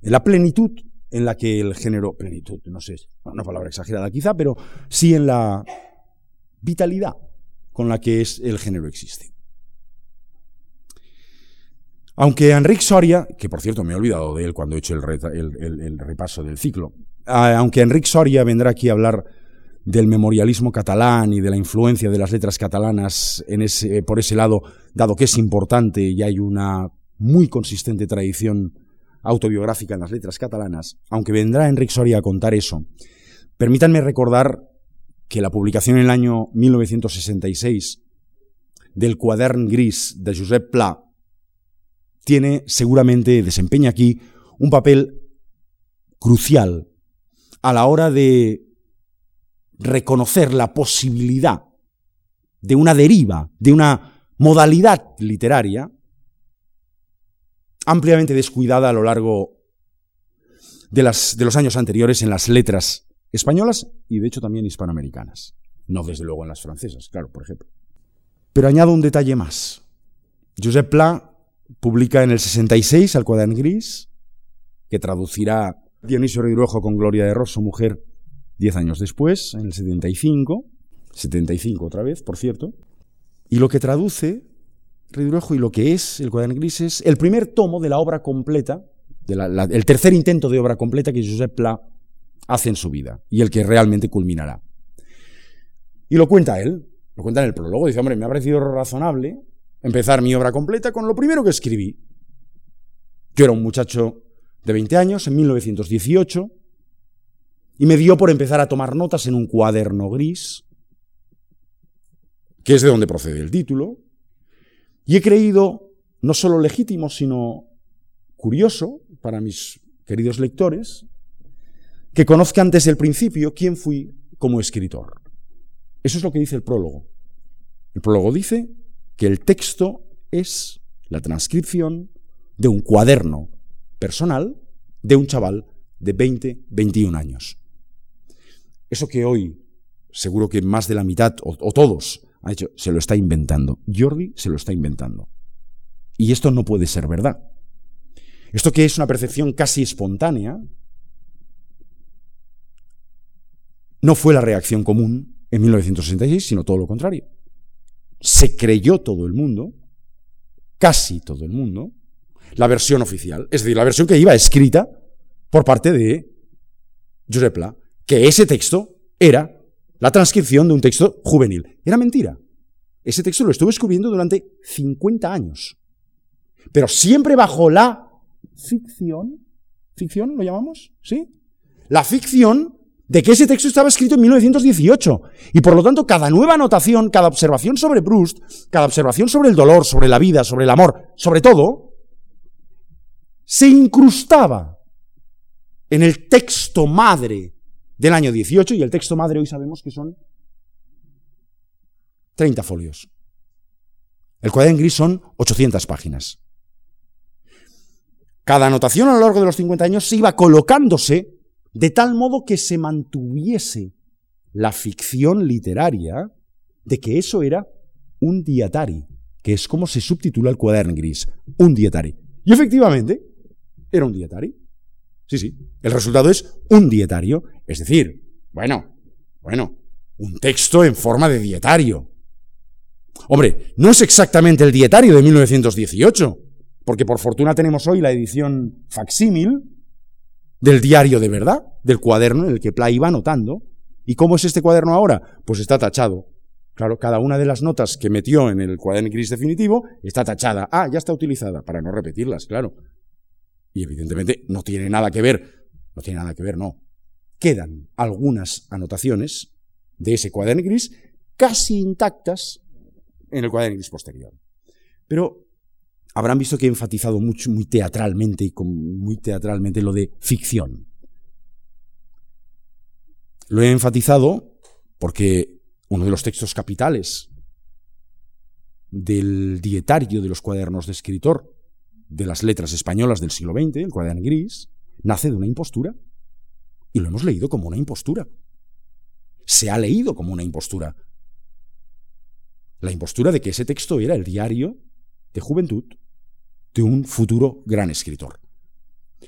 [SPEAKER 2] en la plenitud en la que el género. Plenitud, no sé, una palabra exagerada quizá, pero sí en la vitalidad con la que es el género existe. Aunque Enrique Soria, que por cierto me he olvidado de él cuando he hecho el, repaso del ciclo, aunque Enrique Soria vendrá aquí a hablar del memorialismo catalán y de la influencia de las letras catalanas por ese lado, dado que es importante y hay una muy consistente tradición autobiográfica en las letras catalanas, aunque vendrá Enrique Soria a contar eso, permítanme recordar que la publicación en el año 1966 del cuadern gris de Josep Pla tiene seguramente, desempeña aquí un papel crucial a la hora de reconocer la posibilidad de una deriva, de una modalidad literaria ampliamente descuidada a lo largo de, los años anteriores en las letras españolas y de hecho también hispanoamericanas. No desde luego en las francesas, claro, por ejemplo. Pero añado un detalle más. Josep Pla publica en el 66 al cuadern gris, que traducirá Dionisio Redruejo con Gloria de Rosso, mujer, diez años después, en el 75, 75 otra vez, por cierto, y lo que traduce Y lo que es el cuadern gris es el primer tomo de la obra completa, el tercer intento de obra completa que Josep Pla hace en su vida y el que realmente culminará. Y lo cuenta él, lo cuenta en el prólogo, dice, hombre, me ha parecido razonable empezar mi obra completa con lo primero que escribí. Yo era un muchacho de 20 años, en 1918, y me dio por empezar a tomar notas en un cuaderno gris, que es de donde procede el título, y he creído, no solo legítimo, sino curioso para mis queridos lectores, que conozcan desde el principio quién fui como escritor. Eso es lo que dice el prólogo. El prólogo dice que el texto es la transcripción de un cuaderno personal de un chaval de 20, 21 años. Eso que hoy, seguro que más de la mitad o, o todos han hecho, se lo está inventando. Jordi se lo está inventando. Y esto no puede ser verdad. Esto que es una percepción casi espontánea, no fue la reacción común en 1966, sino todo lo contrario. Se creyó todo el mundo, casi todo el mundo, la versión oficial, es decir, la versión que iba escrita por parte de Josep que ese texto era la transcripción de un texto juvenil. Era mentira. Ese texto lo estuve escribiendo durante 50 años. Pero siempre bajo la ficción. ¿Ficción lo llamamos? ¿Sí? La ficción de que ese texto estaba escrito en 1918. Y por lo tanto, cada nueva anotación, cada observación sobre Proust, cada observación sobre el dolor, sobre la vida, sobre el amor, sobre todo, se incrustaba en el texto madre del año 18, y el texto madre hoy sabemos que son 30 folios. El cuaderno gris son 800 páginas. Cada anotación a lo largo de los 50 años se iba colocándose de tal modo que se mantuviese la ficción literaria de que eso era un dietari, que es como se subtitula el cuaderno gris, un dietari. Y efectivamente, era un dietari. Sí, sí, el resultado es un dietario, es decir, bueno, bueno, un texto en forma de dietario. Hombre, no es exactamente el dietario de 1918, porque por fortuna tenemos hoy la edición facsímil, del diario de verdad, del cuaderno en el que Pla iba anotando. ¿Y cómo es este cuaderno ahora? Pues está tachado. Claro, cada una de las notas que metió en el cuaderno gris definitivo está tachada. Ah, ya está utilizada, para no repetirlas, claro. Y evidentemente no tiene nada que ver, no tiene nada que ver, no. Quedan algunas anotaciones de ese cuaderno gris casi intactas en el cuaderno gris posterior. Pero habrán visto que he enfatizado mucho, muy teatralmente y muy teatralmente lo de ficción. Lo he enfatizado porque uno de los textos capitales del dietario de los cuadernos de escritor de las letras españolas del siglo XX, el cuaderno gris, nace de una impostura. Y lo hemos leído como una impostura. se ha leído como una impostura. La impostura de que ese texto era el diario de juventud de un futuro gran escritor.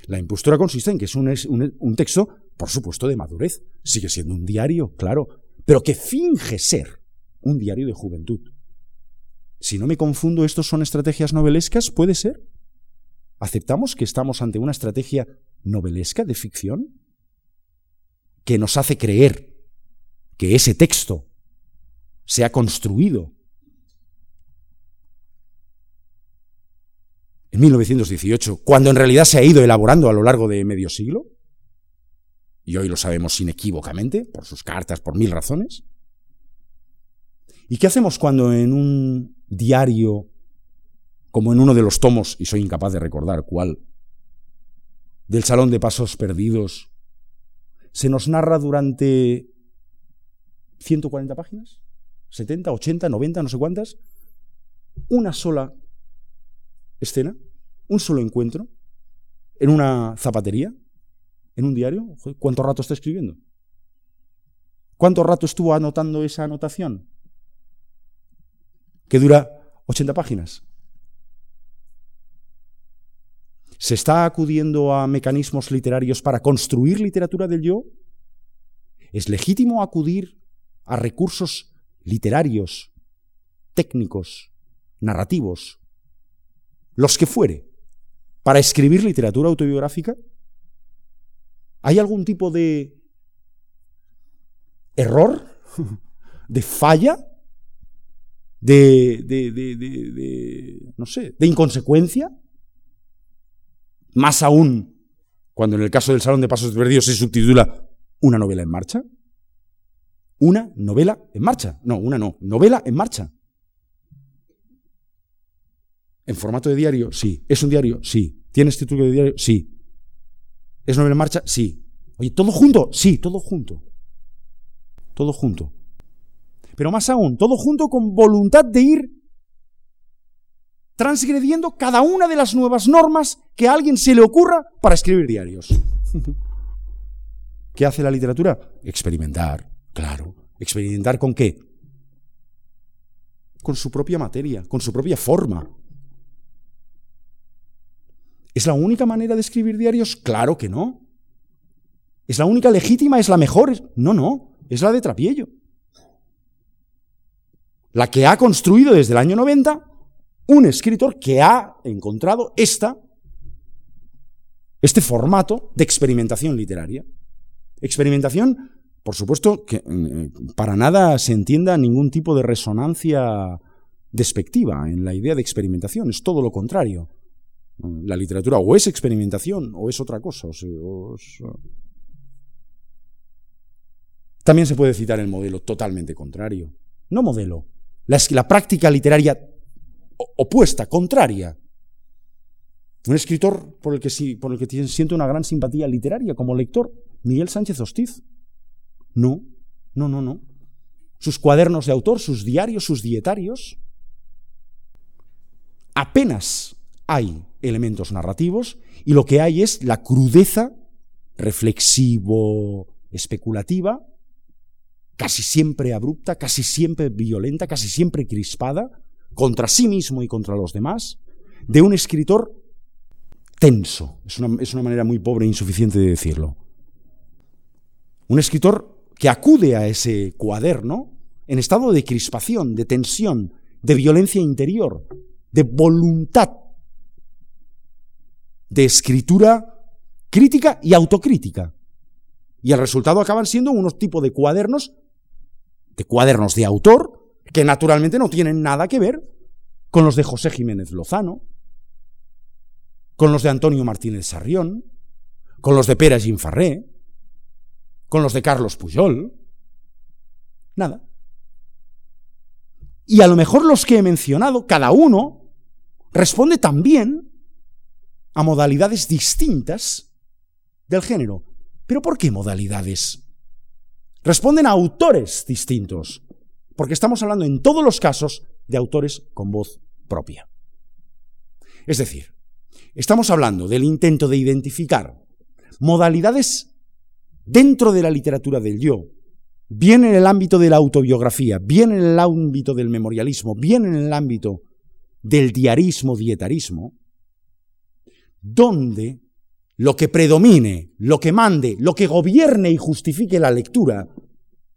[SPEAKER 2] La impostura consiste en que es un, texto, por supuesto, de madurez. Sigue siendo un diario, claro, pero que finge ser un diario de juventud. Si no me confundo, ¿estos son estrategias novelescas? ¿Puede ser? ¿Aceptamos que estamos ante una estrategia novelesca de ficción? Que nos hace creer que ese texto se ha construido en 1918, cuando en realidad se ha ido elaborando a lo largo de medio siglo, y hoy lo sabemos inequívocamente, por sus cartas, por mil razones. ¿Y qué hacemos cuando en un diario, como en uno de los tomos, y soy incapaz de recordar cuál, del Salón de Pasos Perdidos, se nos narra durante 140 páginas, 70, 80, 90, no sé cuántas, una sola escena, un solo encuentro, en una zapatería, en un diario. ¿Cuánto rato está escribiendo? ¿Cuánto rato estuvo anotando esa anotación? Que dura 80 páginas. ¿Se está acudiendo a mecanismos literarios para construir literatura del yo? ¿Es legítimo acudir a recursos literarios, técnicos, narrativos, los que fuere, para escribir literatura autobiográfica? ¿Hay algún tipo de error? ¿De falla? ¿De, de, de, de, no sé, de inconsecuencia? Más aún cuando en el caso del Salón de Pasos Perdidos se subtitula una novela en marcha. Una novela en marcha. No, una no, novela en marcha. ¿En formato de diario? Sí. ¿Es un diario? Sí. ¿Tienes título de diario? Sí. ¿Es novela en marcha? Sí. Oye, ¿todo junto? Sí, todo junto. Todo junto. Pero más aún, todo junto con voluntad de ir transgrediendo cada una de las nuevas normas que a alguien se le ocurra para escribir diarios. ¿Qué hace la literatura? Experimentar, claro. ¿Experimentar con qué? Con su propia materia, con su propia forma. ¿Es la única manera de escribir diarios? Claro que no. ¿Es la única legítima? ¿Es la mejor? No, no, es la de Trapiello. La que ha construido desde el año 90 un escritor que ha encontrado esta, este formato de experimentación literaria. Experimentación, por supuesto, que eh, para nada se entienda ningún tipo de resonancia despectiva en la idea de experimentación, es todo lo contrario. La literatura o es experimentación o es otra cosa. También se puede citar el modelo totalmente contrario. No modelo, la práctica literaria opuesta, contraria. Un escritor por el que, por el que siento una gran simpatía literaria como lector, Miguel Sánchez Hostiz. No, no, no, no. Sus cuadernos de autor, sus diarios, sus dietarios, apenas hay elementos narrativos y lo que hay es la crudeza reflexivo, especulativa, casi siempre abrupta, casi siempre violenta, casi siempre crispada, contra sí mismo y contra los demás, de un escritor tenso. Es una, es una manera muy pobre e insuficiente de decirlo. Un escritor que acude a ese cuaderno en estado de crispación, de tensión, de violencia interior, de voluntad de escritura crítica y autocrítica. Y el resultado acaban siendo unos tipos de cuadernos, de cuadernos de autor, que naturalmente no tienen nada que ver con los de José Jiménez Lozano, con los de Antonio Martínez Sarrión, con los de Pérez Ginfarré, con los de Carlos Pujol. Nada. Y a lo mejor los que he mencionado, cada uno responde también a modalidades distintas del género. ¿Pero por qué modalidades? Responden a autores distintos, porque estamos hablando en todos los casos de autores con voz propia. Es decir, estamos hablando del intento de identificar modalidades dentro de la literatura del yo bien en el ámbito de la autobiografía, bien en el ámbito del memorialismo, bien en el ámbito del diarismo, dietarismo, donde lo que predomine, lo que mande, lo que gobierne y justifique la lectura,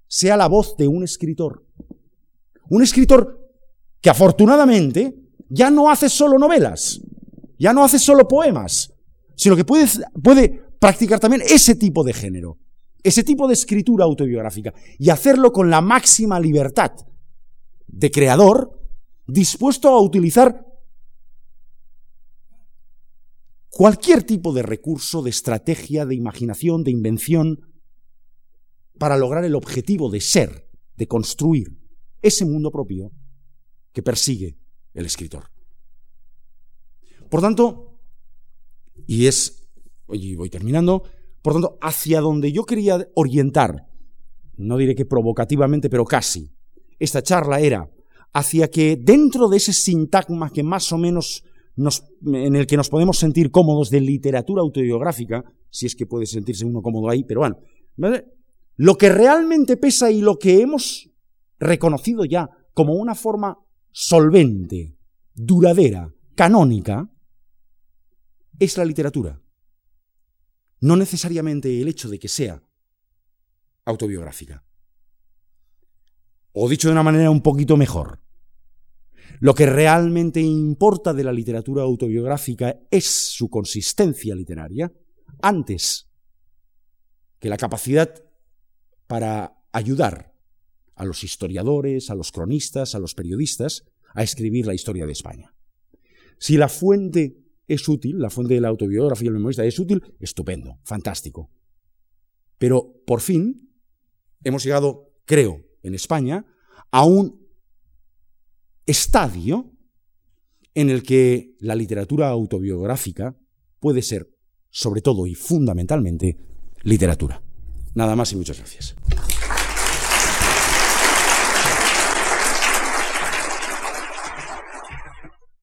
[SPEAKER 2] sea la voz de un escritor. Un escritor que afortunadamente ya no hace solo novelas, ya no hace solo poemas, sino que puede, puede practicar también ese tipo de género, ese tipo de escritura autobiográfica, y hacerlo con la máxima libertad de creador, dispuesto a utilizar cualquier tipo de recurso, de estrategia, de imaginación, de invención, para lograr el objetivo de ser, de construir ese mundo propio que persigue el escritor. Por tanto, y es, y voy terminando, por tanto, hacia donde yo quería orientar, no diré que provocativamente, pero casi, esta charla era hacia que dentro de ese sintagma que más o menos nos, en el que nos podemos sentir cómodos de literatura autobiográfica, si es que puede sentirse uno cómodo ahí, pero bueno, lo que realmente pesa y lo que hemos reconocido ya como una forma solvente, duradera, canónica, es la literatura. No necesariamente el hecho de que sea autobiográfica. O dicho de una manera un poquito mejor, lo que realmente importa de la literatura autobiográfica es su consistencia literaria, antes que la capacidad para ayudar a los historiadores, a los cronistas, a los periodistas, a escribir la historia de España. Si la fuente es útil, la fuente de la autobiografía del memorista es útil, estupendo, fantástico. Pero por fin hemos llegado, creo, en España, a un estadio en el que la literatura autobiográfica puede ser, sobre todo y fundamentalmente, literatura. Nada más y muchas gracias.